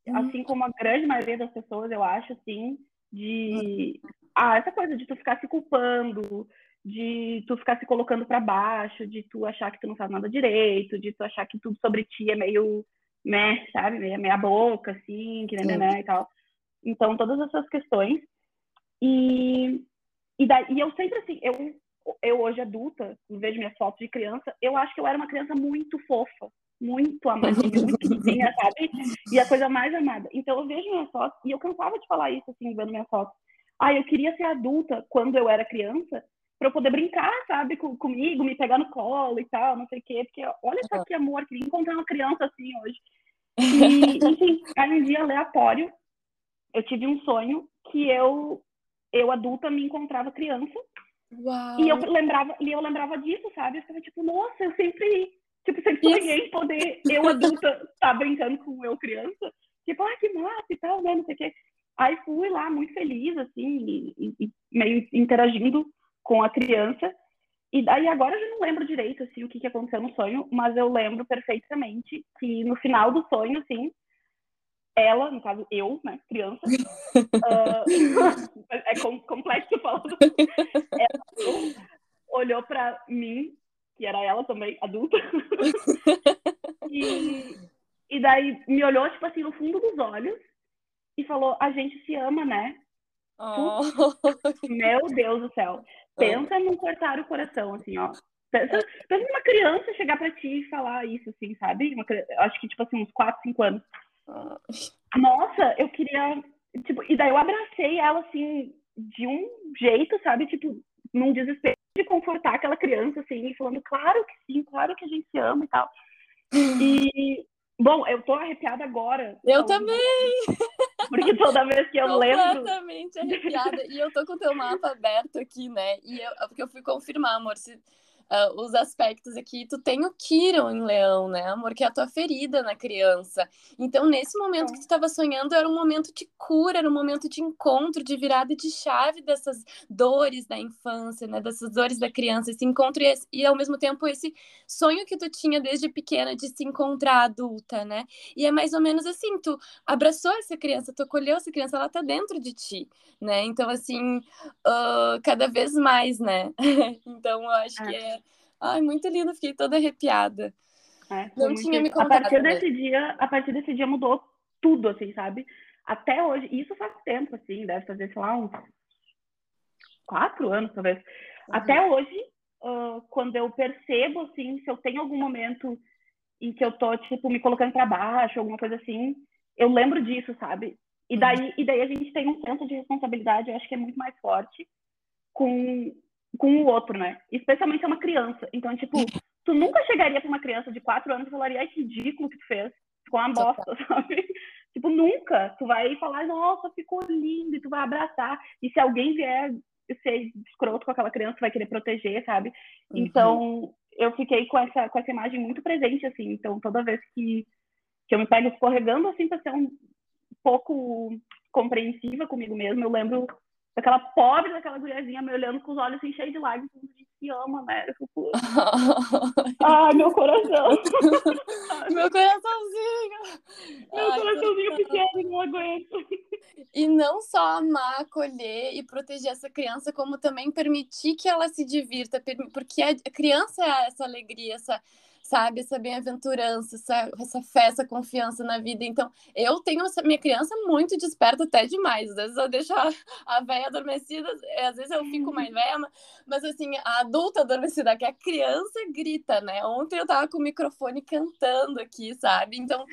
uhum. assim como a grande maioria das pessoas, eu acho, assim, de ah, essa coisa de tu ficar se culpando, de tu ficar se colocando para baixo, de tu achar que tu não faz nada direito, de tu achar que tudo sobre ti é meio, né, sabe, meia, meia boca, assim, que né, né, e tal. Então, todas essas questões. E, e, daí, e eu sempre, assim, eu, eu hoje adulta, vejo minhas fotos de criança, eu acho que eu era uma criança muito fofa, muito amadinha, muito sabe? E a coisa mais amada. Então eu vejo minhas fotos, e eu cansava de falar isso, assim, vendo minhas fotos. Ah, eu queria ser adulta quando eu era criança, para eu poder brincar, sabe, com, comigo, me pegar no colo e tal, não sei o quê, porque olha só que amor, queria encontrar uma criança assim hoje. E, enfim, aí um dia aleatório, eu tive um sonho que eu, eu adulta, me encontrava criança. Uau. E eu lembrava, e eu lembrava disso, sabe? Eu ficava tipo, nossa, eu sempre Tipo, sempre sonhei em poder, eu adulta, estar tá brincando com eu criança. Tipo, ah, que massa e tal, né? Não sei o quê. Aí fui lá muito feliz, assim, e, e, meio interagindo com a criança. e daí agora eu já não lembro direito assim o que, que aconteceu no sonho, mas eu lembro perfeitamente que no final do sonho, assim, ela, no caso eu, né, criança, uh, é complexo falar, ela olhou para mim, que era ela também, adulta, e, e daí me olhou, tipo assim, no fundo dos olhos e falou: A gente se ama, né? Oh. Meu Deus do céu. Pensa oh. num cortar o coração, assim, ó. Pensa, pensa numa criança chegar pra ti e falar isso, assim, sabe? Uma, acho que, tipo assim, uns 4, 5 anos. Oh. Nossa, eu queria. Tipo, e daí eu abracei ela, assim, de um jeito, sabe? Tipo, num desespero de confortar aquela criança, assim, falando, claro que sim, claro que a gente ama e tal. E, bom, eu tô arrepiada agora. Eu também! Porque toda vez que eu lembro. Completamente arrepiada. E eu tô com o teu mapa aberto aqui, né? E eu, porque eu fui confirmar, amor, se uh, os aspectos aqui. Tu tem o Kiron em Leão, né, amor? Que é a tua ferida na criança. Então, nesse momento é. que tu estava sonhando, era um momento de cura, era um momento de encontro, de virada de chave dessas dores da infância, né? Dessas dores da criança, esse encontro e, e ao mesmo tempo esse sonho que tu tinha desde pequena de se encontrar adulta, né? E é mais ou menos assim, tu abraçou essa criança, tu acolheu essa criança, ela tá dentro de ti, né? Então, assim, uh, cada vez mais, né? então, eu acho é. que é Ai, muito lindo, fiquei toda arrepiada. É, não tinha me contado. A partir desse dia, a partir desse dia mudou tudo, assim, sabe? Até hoje, isso faz tempo, assim, deve fazer, sei lá, uns quatro anos, talvez. Uhum. Até hoje, uh, quando eu percebo, assim, se eu tenho algum momento em que eu tô, tipo, me colocando para baixo, alguma coisa assim, eu lembro disso, sabe? E uhum. daí, uhum. e daí a gente tem um senso de responsabilidade, eu acho que é muito mais forte com com o outro, né? Especialmente é uma criança. Então, tipo, tu nunca chegaria para uma criança de quatro anos e falaria, ai, que ridículo que tu fez. Ficou uma bosta, sabe? Tipo, nunca. Tu vai falar, nossa, ficou lindo, e tu vai abraçar. E se alguém vier ser escroto com aquela criança, tu vai querer proteger, sabe? Uhum. Então, eu fiquei com essa, com essa imagem muito presente, assim. Então, toda vez que, que eu me pego escorregando, assim, pra ser um pouco compreensiva comigo mesmo, eu lembro aquela pobre daquela guriazinha me olhando com os olhos assim, cheios de lágrimas, se ama, né? Eu fico... Ai, meu coração. meu coraçãozinho. Meu Ai, coraçãozinho pequeno, não aguento. E não só amar, acolher e proteger essa criança, como também permitir que ela se divirta, porque a criança é essa alegria, essa sabe? Essa bem-aventurança, essa, essa fé, essa confiança na vida. Então, eu tenho essa minha criança muito desperta até demais. Às vezes eu deixo a, a velha adormecida, é, às vezes eu fico mais velha, mas assim, a adulta adormecida, que a criança grita, né? Ontem eu tava com o microfone cantando aqui, sabe? Então,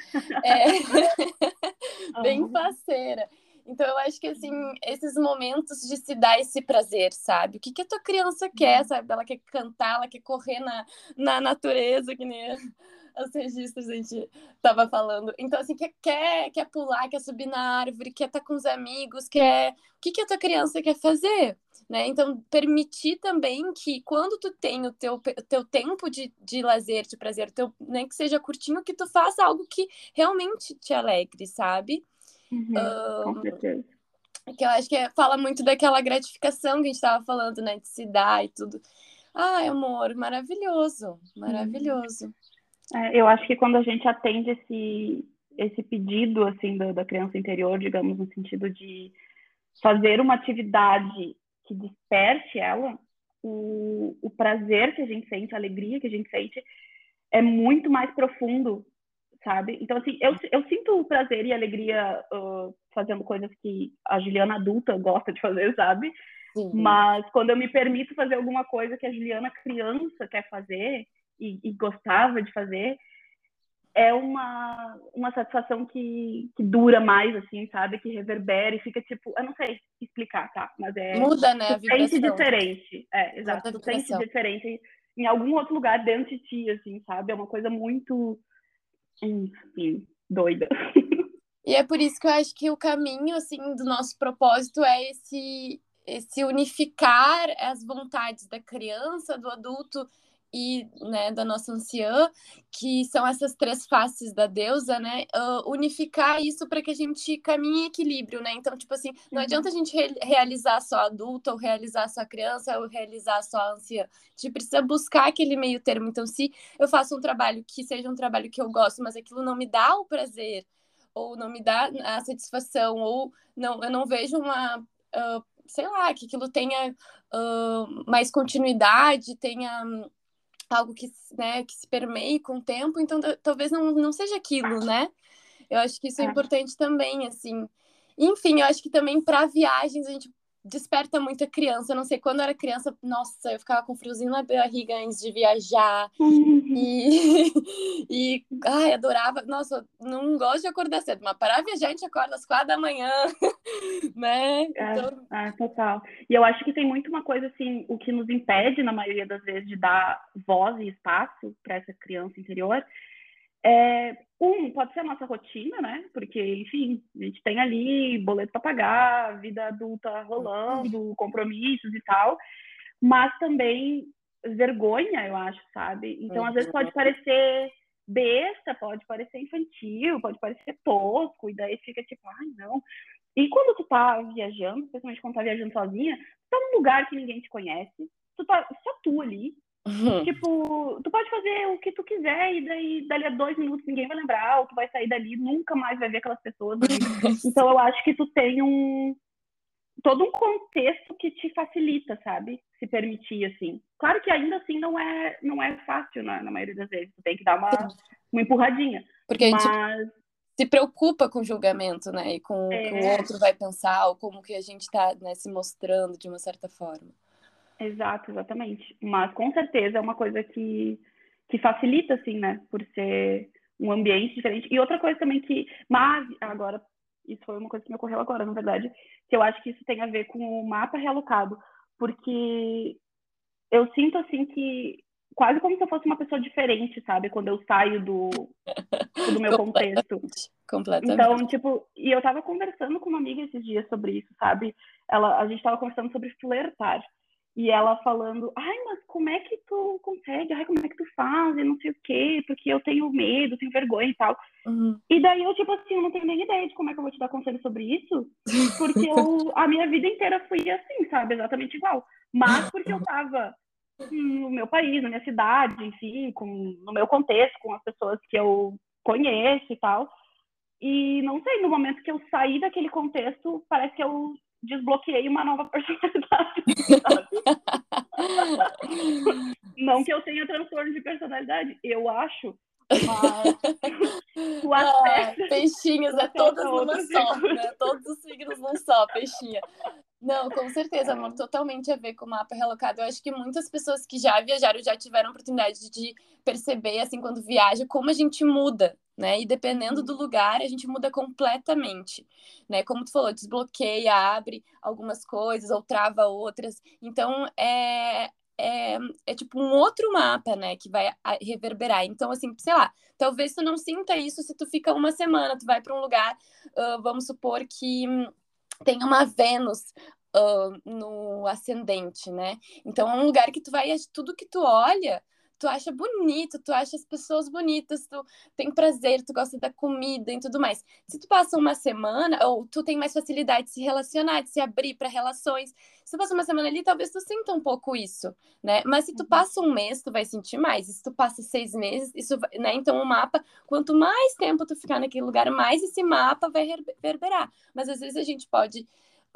é bem parceira. Então, eu acho que, assim, esses momentos de se dar esse prazer, sabe? O que, que a tua criança quer, uhum. sabe? Ela quer cantar, ela quer correr na, na natureza, que nem os registros a gente tava falando. Então, assim, quer, quer, quer pular, quer subir na árvore, quer estar tá com os amigos, quer... O que, que a tua criança quer fazer? Né? Então, permitir também que quando tu tem o teu, teu tempo de, de lazer, de prazer, teu, nem que seja curtinho, que tu faça algo que realmente te alegre, sabe? Uhum, um, com certeza. Que eu acho que é, fala muito daquela gratificação que a gente estava falando, né? De se dar e tudo. Ai, amor, maravilhoso, maravilhoso. É, eu acho que quando a gente atende esse, esse pedido, assim, da, da criança interior, digamos, no sentido de fazer uma atividade que desperte ela, o, o prazer que a gente sente, a alegria que a gente sente, é muito mais profundo sabe? Então, assim, eu, eu sinto prazer e alegria uh, fazendo coisas que a Juliana adulta gosta de fazer, sabe? Uhum. Mas quando eu me permito fazer alguma coisa que a Juliana criança quer fazer e, e gostava de fazer, é uma, uma satisfação que, que dura mais, assim, sabe? Que reverbera e fica tipo, eu não sei explicar, tá? Mas é. Muda, né? A vibração. Sente diferente. É, exato. Sente diferente em algum outro lugar dentro de ti, assim, sabe? É uma coisa muito enfim, doida. E é por isso que eu acho que o caminho, assim, do nosso propósito é esse, esse unificar as vontades da criança, do adulto e né, da nossa anciã, que são essas três faces da deusa, né? Uh, unificar isso para que a gente caminhe em equilíbrio, né? Então, tipo assim, não uhum. adianta a gente re realizar só adulto, ou realizar só criança, ou realizar só anciã. A gente precisa buscar aquele meio termo. Então, se eu faço um trabalho que seja um trabalho que eu gosto, mas aquilo não me dá o prazer, ou não me dá a satisfação, ou não, eu não vejo uma. Uh, sei lá, que aquilo tenha uh, mais continuidade, tenha algo que, né, que se permeie com o tempo, então talvez não, não seja aquilo, né? Eu acho que isso é, é importante também, assim. Enfim, eu acho que também para viagens a gente desperta muita criança. Eu não sei, quando eu era criança, nossa, eu ficava com friozinho na barriga antes de viajar. E, e ai, adorava. Nossa, não gosto de acordar cedo, mas para viajar a gente acorda às quatro da manhã, né? É, então... É, total. E eu acho que tem muito uma coisa assim, o que nos impede, na maioria das vezes, de dar voz e espaço para essa criança interior é, um, pode ser a nossa rotina, né? Porque, enfim, a gente tem ali boleto para pagar, vida adulta rolando, compromissos e tal, mas também vergonha, eu acho, sabe? Então, às vezes pode uhum. parecer besta, pode parecer infantil, pode parecer tosco, e daí fica tipo, ai, não. E quando tu tá viajando, especialmente quando tá viajando sozinha, tu tá num lugar que ninguém te conhece, tu tá só tu ali, Uhum. Tipo, tu pode fazer o que tu quiser e daí dali a dois minutos ninguém vai lembrar, ou tu vai sair dali nunca mais vai ver aquelas pessoas. então eu acho que tu tem um todo um contexto que te facilita, sabe? Se permitir assim. Claro que ainda assim não é não é fácil na, na maioria das vezes. Tu tem que dar uma, uma empurradinha. Porque a gente se preocupa com o julgamento, né? E com é... o que o é. outro vai pensar, ou como que a gente está né, se mostrando de uma certa forma. Exato, exatamente. Mas com certeza é uma coisa que, que facilita, assim, né? Por ser um ambiente diferente. E outra coisa também que. Mas, agora, isso foi uma coisa que me ocorreu agora, na verdade, que eu acho que isso tem a ver com o mapa realocado. Porque eu sinto, assim, que quase como se eu fosse uma pessoa diferente, sabe? Quando eu saio do, do meu contexto. Completamente. Então, tipo, e eu tava conversando com uma amiga esses dias sobre isso, sabe? Ela, a gente tava conversando sobre flertar. E ela falando, ai, mas como é que tu consegue? Ai, como é que tu faz? E não sei o quê, porque eu tenho medo, tenho vergonha e tal. Uhum. E daí eu, tipo assim, eu não tenho nem ideia de como é que eu vou te dar conselho sobre isso, porque eu, a minha vida inteira fui assim, sabe? Exatamente igual. Mas porque eu tava no meu país, na minha cidade, enfim, com, no meu contexto, com as pessoas que eu conheço e tal. E não sei, no momento que eu saí daquele contexto, parece que eu desbloqueei uma nova personalidade. Não que eu tenha transtorno de personalidade, eu acho. Mas o ah, peixinhos é todas numa só, né? Todos os signos num só, peixinha. Não, com certeza, amor, totalmente a ver com o mapa relocado. Eu acho que muitas pessoas que já viajaram já tiveram oportunidade de perceber, assim, quando viaja, como a gente muda, né? E dependendo do lugar, a gente muda completamente, né? Como tu falou, desbloqueia, abre algumas coisas ou trava outras. Então, é, é, é, tipo um outro mapa, né, que vai reverberar. Então, assim, sei lá, talvez tu não sinta isso se tu fica uma semana, tu vai para um lugar, uh, vamos supor que tem uma Vênus uh, no ascendente, né? Então é um lugar que tu vai, tudo que tu olha, tu acha bonito, tu acha as pessoas bonitas, tu tem prazer, tu gosta da comida e tudo mais. Se tu passa uma semana, ou tu tem mais facilidade de se relacionar, de se abrir para relações, se tu passa uma semana ali, talvez tu sinta um pouco isso, né? Mas se tu uhum. passa um mês, tu vai sentir mais. E se tu passa seis meses, isso, né? Então o mapa, quanto mais tempo tu ficar naquele lugar, mais esse mapa vai reverberar. Mas às vezes a gente pode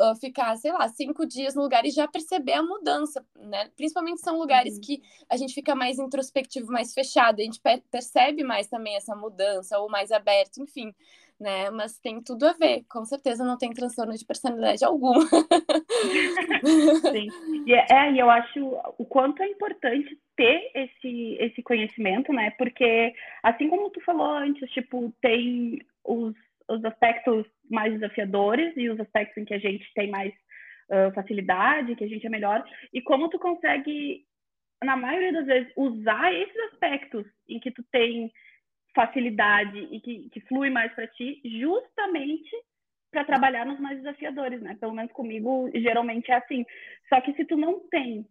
uh, ficar, sei lá, cinco dias no lugar e já perceber a mudança, né? Principalmente são lugares uhum. que a gente fica mais introspectivo, mais fechado, a gente percebe mais também essa mudança, ou mais aberto, enfim, né? Mas tem tudo a ver, com certeza não tem transtorno de personalidade alguma. Sim, e é, é, eu acho o quanto é importante ter esse, esse conhecimento, né? Porque, assim como tu falou antes, tipo, tem os os aspectos mais desafiadores e os aspectos em que a gente tem mais uh, facilidade, que a gente é melhor, e como tu consegue, na maioria das vezes, usar esses aspectos em que tu tem facilidade e que, que flui mais para ti, justamente para trabalhar nos mais desafiadores, né? Pelo menos comigo, geralmente é assim. Só que se tu não tem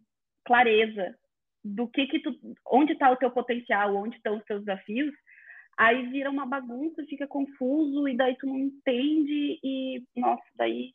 clareza do que que tu, onde está o teu potencial, onde estão os teus desafios, aí vira uma bagunça, fica confuso e daí tu não entende e nossa, daí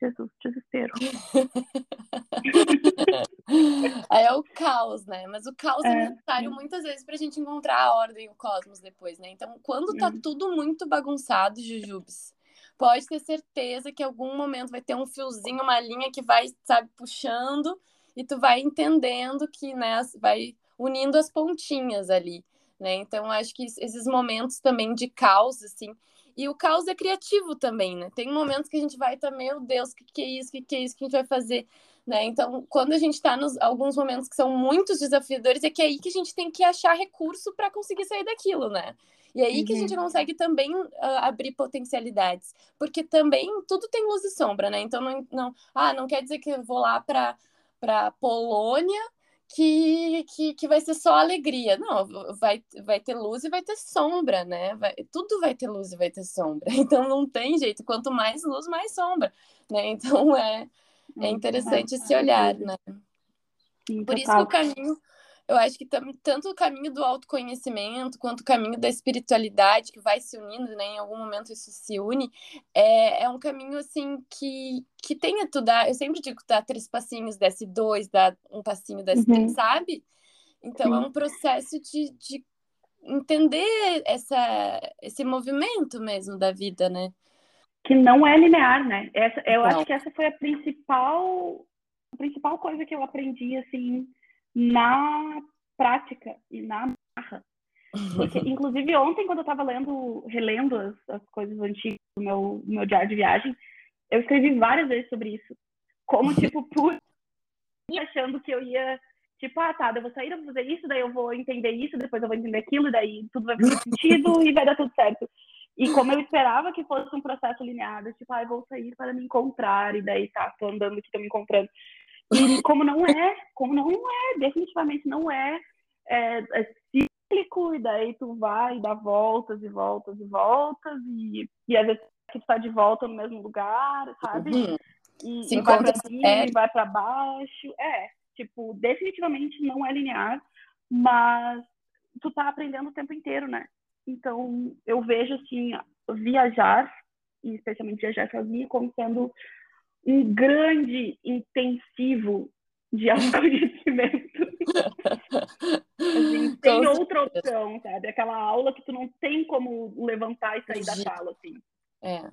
Jesus, desespero. Aí é o caos, né? Mas o caos é, é necessário muitas vezes para a gente encontrar a ordem o cosmos depois, né? Então, quando tá tudo muito bagunçado, Jujubes, pode ter certeza que em algum momento vai ter um fiozinho, uma linha que vai, sabe, puxando e tu vai entendendo que, né, vai unindo as pontinhas ali, né? Então, acho que esses momentos também de caos, assim, e o caos é criativo também, né? Tem momentos que a gente vai estar, tá, meu Deus, o que, que é isso? O que, que é isso que a gente vai fazer? Né? Então, quando a gente está nos alguns momentos que são muito desafiadores, é que é aí que a gente tem que achar recurso para conseguir sair daquilo, né? E é aí uhum. que a gente uhum. consegue também uh, abrir potencialidades, porque também tudo tem luz e sombra, né? Então não, não, ah, não quer dizer que eu vou lá para para Polônia que, que, que vai ser só alegria. Não, vai, vai ter luz e vai ter sombra, né? Vai, tudo vai ter luz e vai ter sombra. Então não tem jeito. Quanto mais luz, mais sombra, né? Então é, é interessante esse olhar, né? Por isso que o caminho eu acho que tanto o caminho do autoconhecimento quanto o caminho da espiritualidade que vai se unindo, né? Em algum momento isso se une, é, é um caminho assim que, que tem a tu dar. Eu sempre digo dá três passinhos, desce dois, dá um passinho, desce uhum. três, sabe? Então Sim. é um processo de, de entender essa, esse movimento mesmo da vida, né? Que não é linear, né? Essa, eu não. acho que essa foi a principal, a principal coisa que eu aprendi, assim, na prática e na marra. Porque, inclusive, ontem, quando eu estava lendo, relendo as, as, coisas antigas do meu, meu diário de viagem, eu escrevi várias vezes sobre isso. Como, tipo, por achando que eu ia, tipo, ah, tá, eu vou sair, eu vou fazer isso, daí eu vou entender isso, depois eu vou entender aquilo, e daí tudo vai fazer sentido e vai dar tudo certo. E como eu esperava que fosse um processo linear, tipo, ah, eu vou sair para me encontrar, e daí tá, tô andando aqui, tô me encontrando. E como não é, como não é, definitivamente não é, é, é cíclico, e daí tu vai e dá voltas e voltas e voltas, e, e às vezes tu tá de volta no mesmo lugar, sabe? Uhum. E, Se e vai pra cima é... e vai para baixo. É, tipo, definitivamente não é linear, mas tu tá aprendendo o tempo inteiro, né? Então, eu vejo, assim, viajar, e especialmente viajar sozinha, como sendo um grande intensivo de autoconhecimento. assim, tem outra opção, sabe? Aquela aula que tu não tem como levantar e sair da sala, assim. É.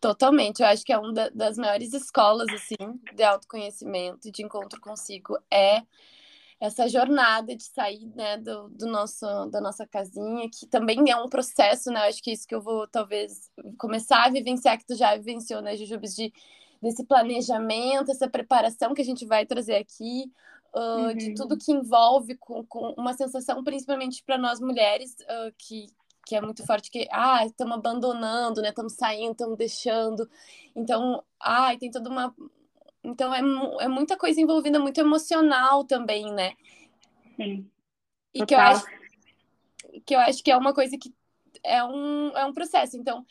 Totalmente, eu acho que é uma das maiores escolas, assim, de autoconhecimento, de encontro consigo, é essa jornada de sair, né, do, do, nosso, da nossa casinha, que também é um processo, né, acho que isso que eu vou, talvez, começar a vivenciar, que tu já vivenciou, né, Jujubes, de, desse planejamento, essa preparação que a gente vai trazer aqui, uh, uhum. de tudo que envolve com, com uma sensação, principalmente para nós mulheres, uh, que, que é muito forte, que, ah, estamos abandonando, né, estamos saindo, estamos deixando, então, ai, tem toda uma então é, é muita coisa envolvida, muito emocional também, né? Sim. E que eu, acho, que eu acho que é uma coisa que é um, é um processo. Então,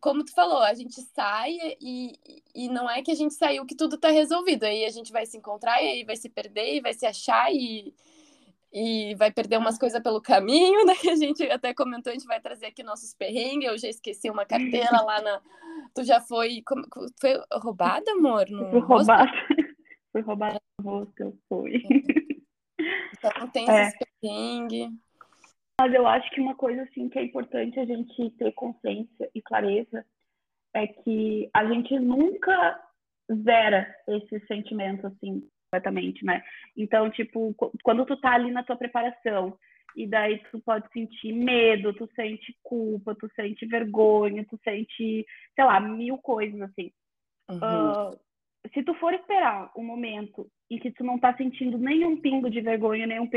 como tu falou, a gente sai e, e não é que a gente saiu que tudo tá resolvido. Aí a gente vai se encontrar e aí vai se perder e vai se achar e, e vai perder umas coisas pelo caminho, né? Que a gente até comentou, a gente vai trazer aqui nossos perrengues. Eu já esqueci uma carteira lá na. Tu já foi. Foi roubada, amor? No foi roubada. Foi roubada no rosto, eu fui. Então tem é. esses perrengues. Mas eu acho que uma coisa assim que é importante a gente ter consciência e clareza é que a gente nunca zera esse sentimento assim completamente, né? Então, tipo, quando tu tá ali na tua preparação, e daí tu pode sentir medo, tu sente culpa, tu sente vergonha, tu sente, sei lá, mil coisas assim. Uhum. Uh, se tu for esperar um momento em que tu não tá sentindo nenhum pingo de vergonha, nem um,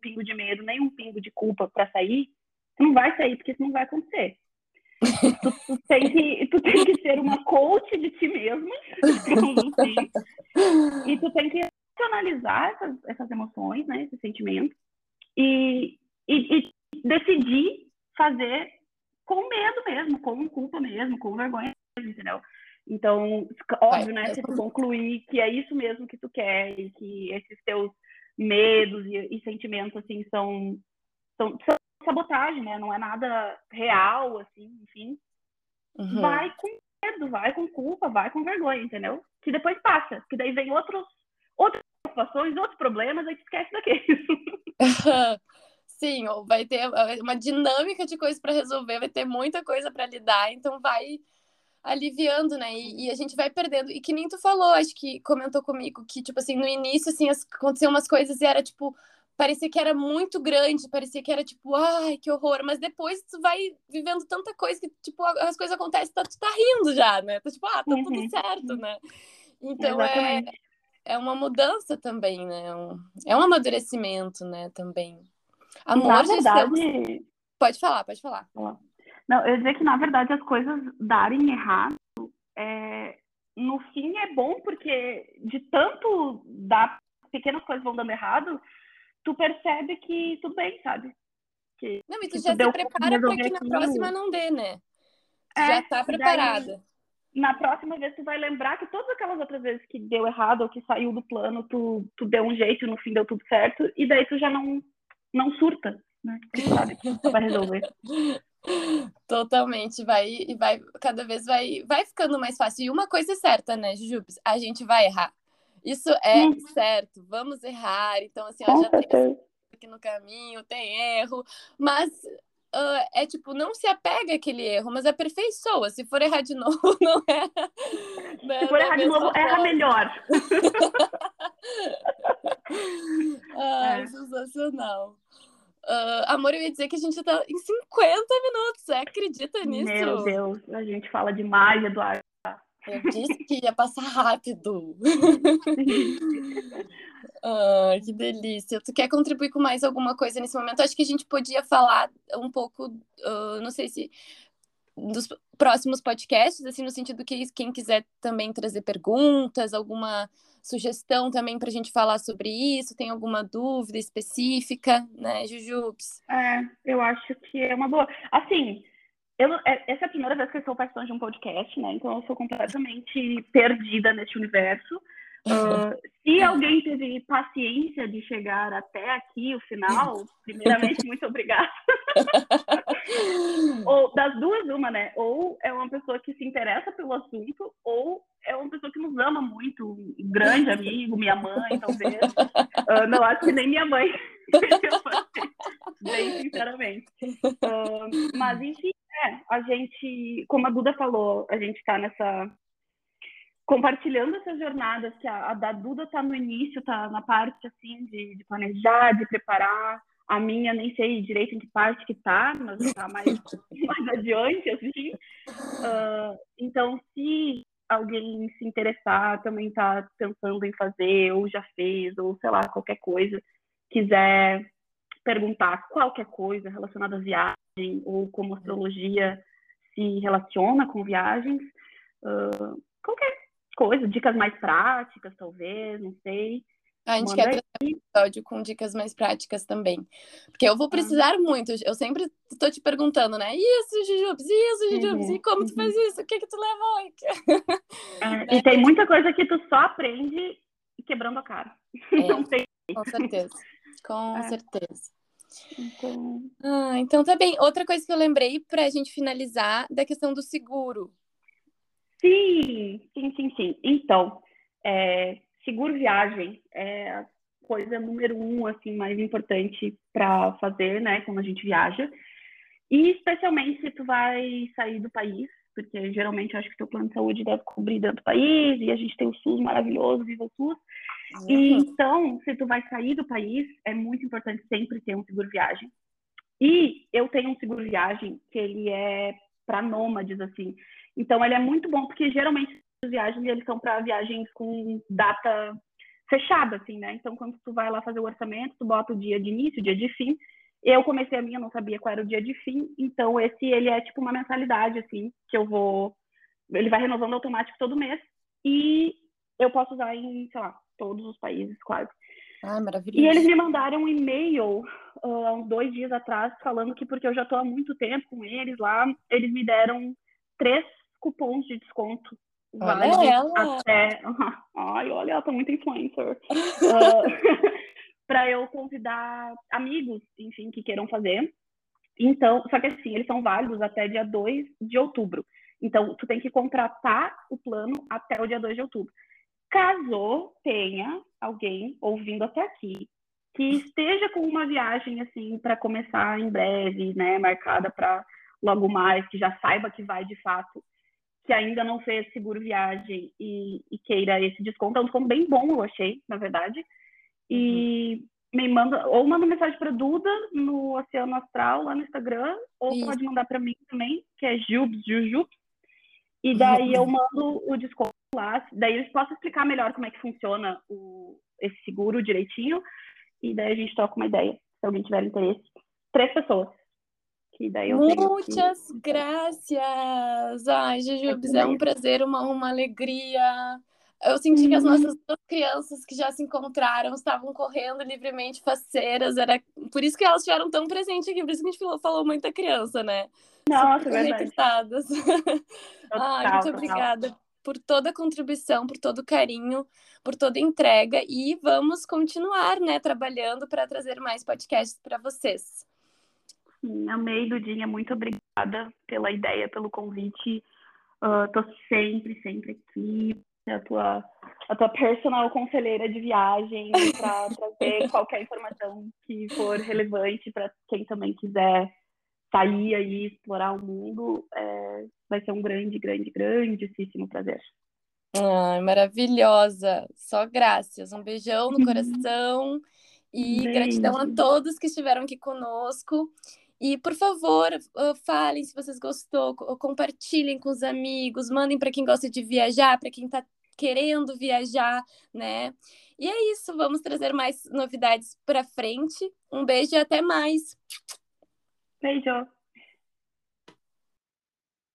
pingo de medo, nem um pingo de culpa para sair, tu não vai sair, porque isso não vai acontecer. tu, tu, tem que, tu tem que ser uma coach de ti mesma, assim, e tu tem que analisar essas, essas emoções, né, esses sentimentos, e, e, e, decidir fazer com medo mesmo, com culpa mesmo, com vergonha entendeu? Então, óbvio, né, se tu concluir que é isso mesmo que tu quer e que esses teus medos e, e sentimentos, assim, são, são, são, sabotagem, né? Não é nada real, assim, enfim. Uhum. Vai com medo, vai com culpa, vai com vergonha, entendeu? Que depois passa, que daí vem outros, outras situações, outros problemas, aí tu esquece daqueles. Sim, vai ter uma dinâmica de coisas para resolver, vai ter muita coisa para lidar, então vai aliviando, né? E, e, a gente vai perdendo. E que nem tu falou, acho que comentou comigo que, tipo assim, no início, assim, aconteciam umas coisas e era, tipo, parecia que era muito grande, parecia que era, tipo, ai, que horror. Mas depois tu vai vivendo tanta coisa que, tipo, as coisas acontecem, tá, tu tá rindo já, né? Tá, tipo, ah, tá uhum. tudo certo, né? Então, é, é uma mudança também, né? É um amadurecimento, né, também. Amor, na verdade... Pode falar, pode falar. Não, eu ia dizer que, na verdade, as coisas darem errado, é... no fim é bom, porque de tanto dar pequenas coisas vão dando errado, tu percebe que tudo bem, sabe? Que, não, e tu já tu se prepara para que na próxima não dê, né? Tu é, já tá preparada. Daí, na próxima vez tu vai lembrar que todas aquelas outras vezes que deu errado ou que saiu do plano, tu, tu deu um jeito e no fim deu tudo certo, e daí tu já não, não surta, né? Tu sabe que tu vai resolver. Totalmente, vai e vai cada vez vai vai ficando mais fácil. E uma coisa é certa, né, Jujubes? A gente vai errar. Isso é hum. certo. Vamos errar. Então assim, ó, já tem aqui no caminho, tem erro, mas Uh, é tipo, não se apega àquele erro, mas aperfeiçoa. Se for errar de novo, não é. Né, se for errar de novo, forma. erra melhor. É. sensacional. Uh, amor, eu ia dizer que a gente tá em 50 minutos. Você acredita nisso? Meu Deus, a gente fala demais, Eduardo. Eu disse que ia passar rápido. ah, que delícia. Tu quer contribuir com mais alguma coisa nesse momento? Acho que a gente podia falar um pouco, uh, não sei se dos próximos podcasts, assim, no sentido que quem quiser também trazer perguntas, alguma sugestão também para a gente falar sobre isso, tem alguma dúvida específica, né, Jujubes? É, eu acho que é uma boa. Assim, eu, é, essa é a primeira vez que eu sou participando de um podcast, né? Então eu sou completamente perdida nesse universo. Uh, se alguém teve paciência de chegar até aqui, o final, primeiramente, muito obrigada. ou das duas, uma, né? Ou é uma pessoa que se interessa pelo assunto, ou é uma pessoa que nos ama muito, um grande amigo, minha mãe, talvez. Uh, não acho que nem minha mãe. Bem sinceramente. Uh, mas, enfim, é, a gente, como a Duda falou, a gente está nessa compartilhando essas jornadas, que a, a da Duda está no início, está na parte assim de, de, planejar, de preparar. A minha nem sei direito em que parte que está, mas está mais, mais adiante, assim. Uh, então, se alguém se interessar, também está pensando em fazer, ou já fez, ou sei lá, qualquer coisa, quiser perguntar qualquer coisa relacionada à viagem, ou como a astrologia se relaciona com viagens, uh, qualquer coisa, dicas mais práticas, talvez, não sei. A gente Manda quer trazer um episódio com dicas mais práticas também. Porque eu vou precisar ah. muito. Eu sempre estou te perguntando, né? Isso, Jujubes, isso, Jujubes, uhum. e como tu fez uhum. isso? O que que tu levou? É, e tem muita coisa que tu só aprende quebrando a cara. É, Não tem. Com certeza. Com é. certeza. Então... Ah, então tá bem. Outra coisa que eu lembrei para a gente finalizar da questão do seguro. Sim, sim, sim, sim. Então, é, seguro viagem é a coisa número um, assim, mais importante para fazer, né, quando a gente viaja. E especialmente se tu vai sair do país, porque geralmente eu acho que teu plano de saúde deve cobrir dentro do país, e a gente tem o SUS maravilhoso, viva o SUS. Uhum. E, então, se tu vai sair do país, é muito importante sempre ter um seguro viagem. E eu tenho um seguro viagem que ele é para nômades, assim. Então, ele é muito bom, porque geralmente as viagens, eles são para viagens com data fechada, assim, né? Então, quando tu vai lá fazer o orçamento, tu bota o dia de início, o dia de fim. Eu comecei a minha, não sabia qual era o dia de fim, então esse, ele é tipo uma mensalidade, assim, que eu vou... Ele vai renovando automático todo mês e eu posso usar em, sei lá, todos os países, quase. Ah, maravilhoso. E eles me mandaram um e-mail uh, uns dois dias atrás, falando que porque eu já estou há muito tempo com eles lá, eles me deram três cupons de desconto. Olha ela! Até... Ai, olha, ela tá muito influencer. uh, para eu convidar amigos, enfim, que queiram fazer. Então, só que assim, eles são válidos até dia 2 de outubro. Então, tu tem que contratar o plano até o dia 2 de outubro. Caso tenha alguém ouvindo até aqui que esteja com uma viagem assim para começar em breve, né, marcada para logo mais, que já saiba que vai de fato, que ainda não fez seguro viagem e, e queira esse desconto, é um desconto bem bom, eu achei, na verdade. E uhum. me manda, ou manda mensagem para Duda no Oceano Astral, lá no Instagram, ou Isso. pode mandar para mim também, que é Jubs, Jujubs. E daí eu mando o desconto lá, daí eu posso explicar melhor como é que funciona o, esse seguro direitinho, e daí a gente troca uma ideia, se alguém tiver interesse. Três pessoas. Que daí eu Muitas graças! Ai, Jujubes, é um prazer, uma, uma alegria. Eu senti uhum. que as uhum. nossas duas crianças que já se encontraram estavam correndo livremente, faceiras. Era por isso que elas estiveram tão presentes aqui, por isso que a gente falou, falou muita criança, né? Nossa, verdade. Ai, muito obrigada por toda a contribuição, por todo o carinho, por toda a entrega e vamos continuar, né, trabalhando para trazer mais podcasts para vocês. Sim, amei, Dudinha, muito obrigada pela ideia, pelo convite. Uh, tô sempre, sempre aqui, a tua, a tua personal conselheira de viagem para trazer qualquer informação que for relevante para quem também quiser sair aí, explorar o mundo, é, vai ser um grande, grande, grandíssimo prazer. Ai, maravilhosa! Só graças. Um beijão no coração e Beijo. gratidão a todos que estiveram aqui conosco. E, por favor, falem se vocês gostou, compartilhem com os amigos, mandem para quem gosta de viajar, para quem está querendo viajar, né? E é isso, vamos trazer mais novidades para frente. Um beijo e até mais. Beijo.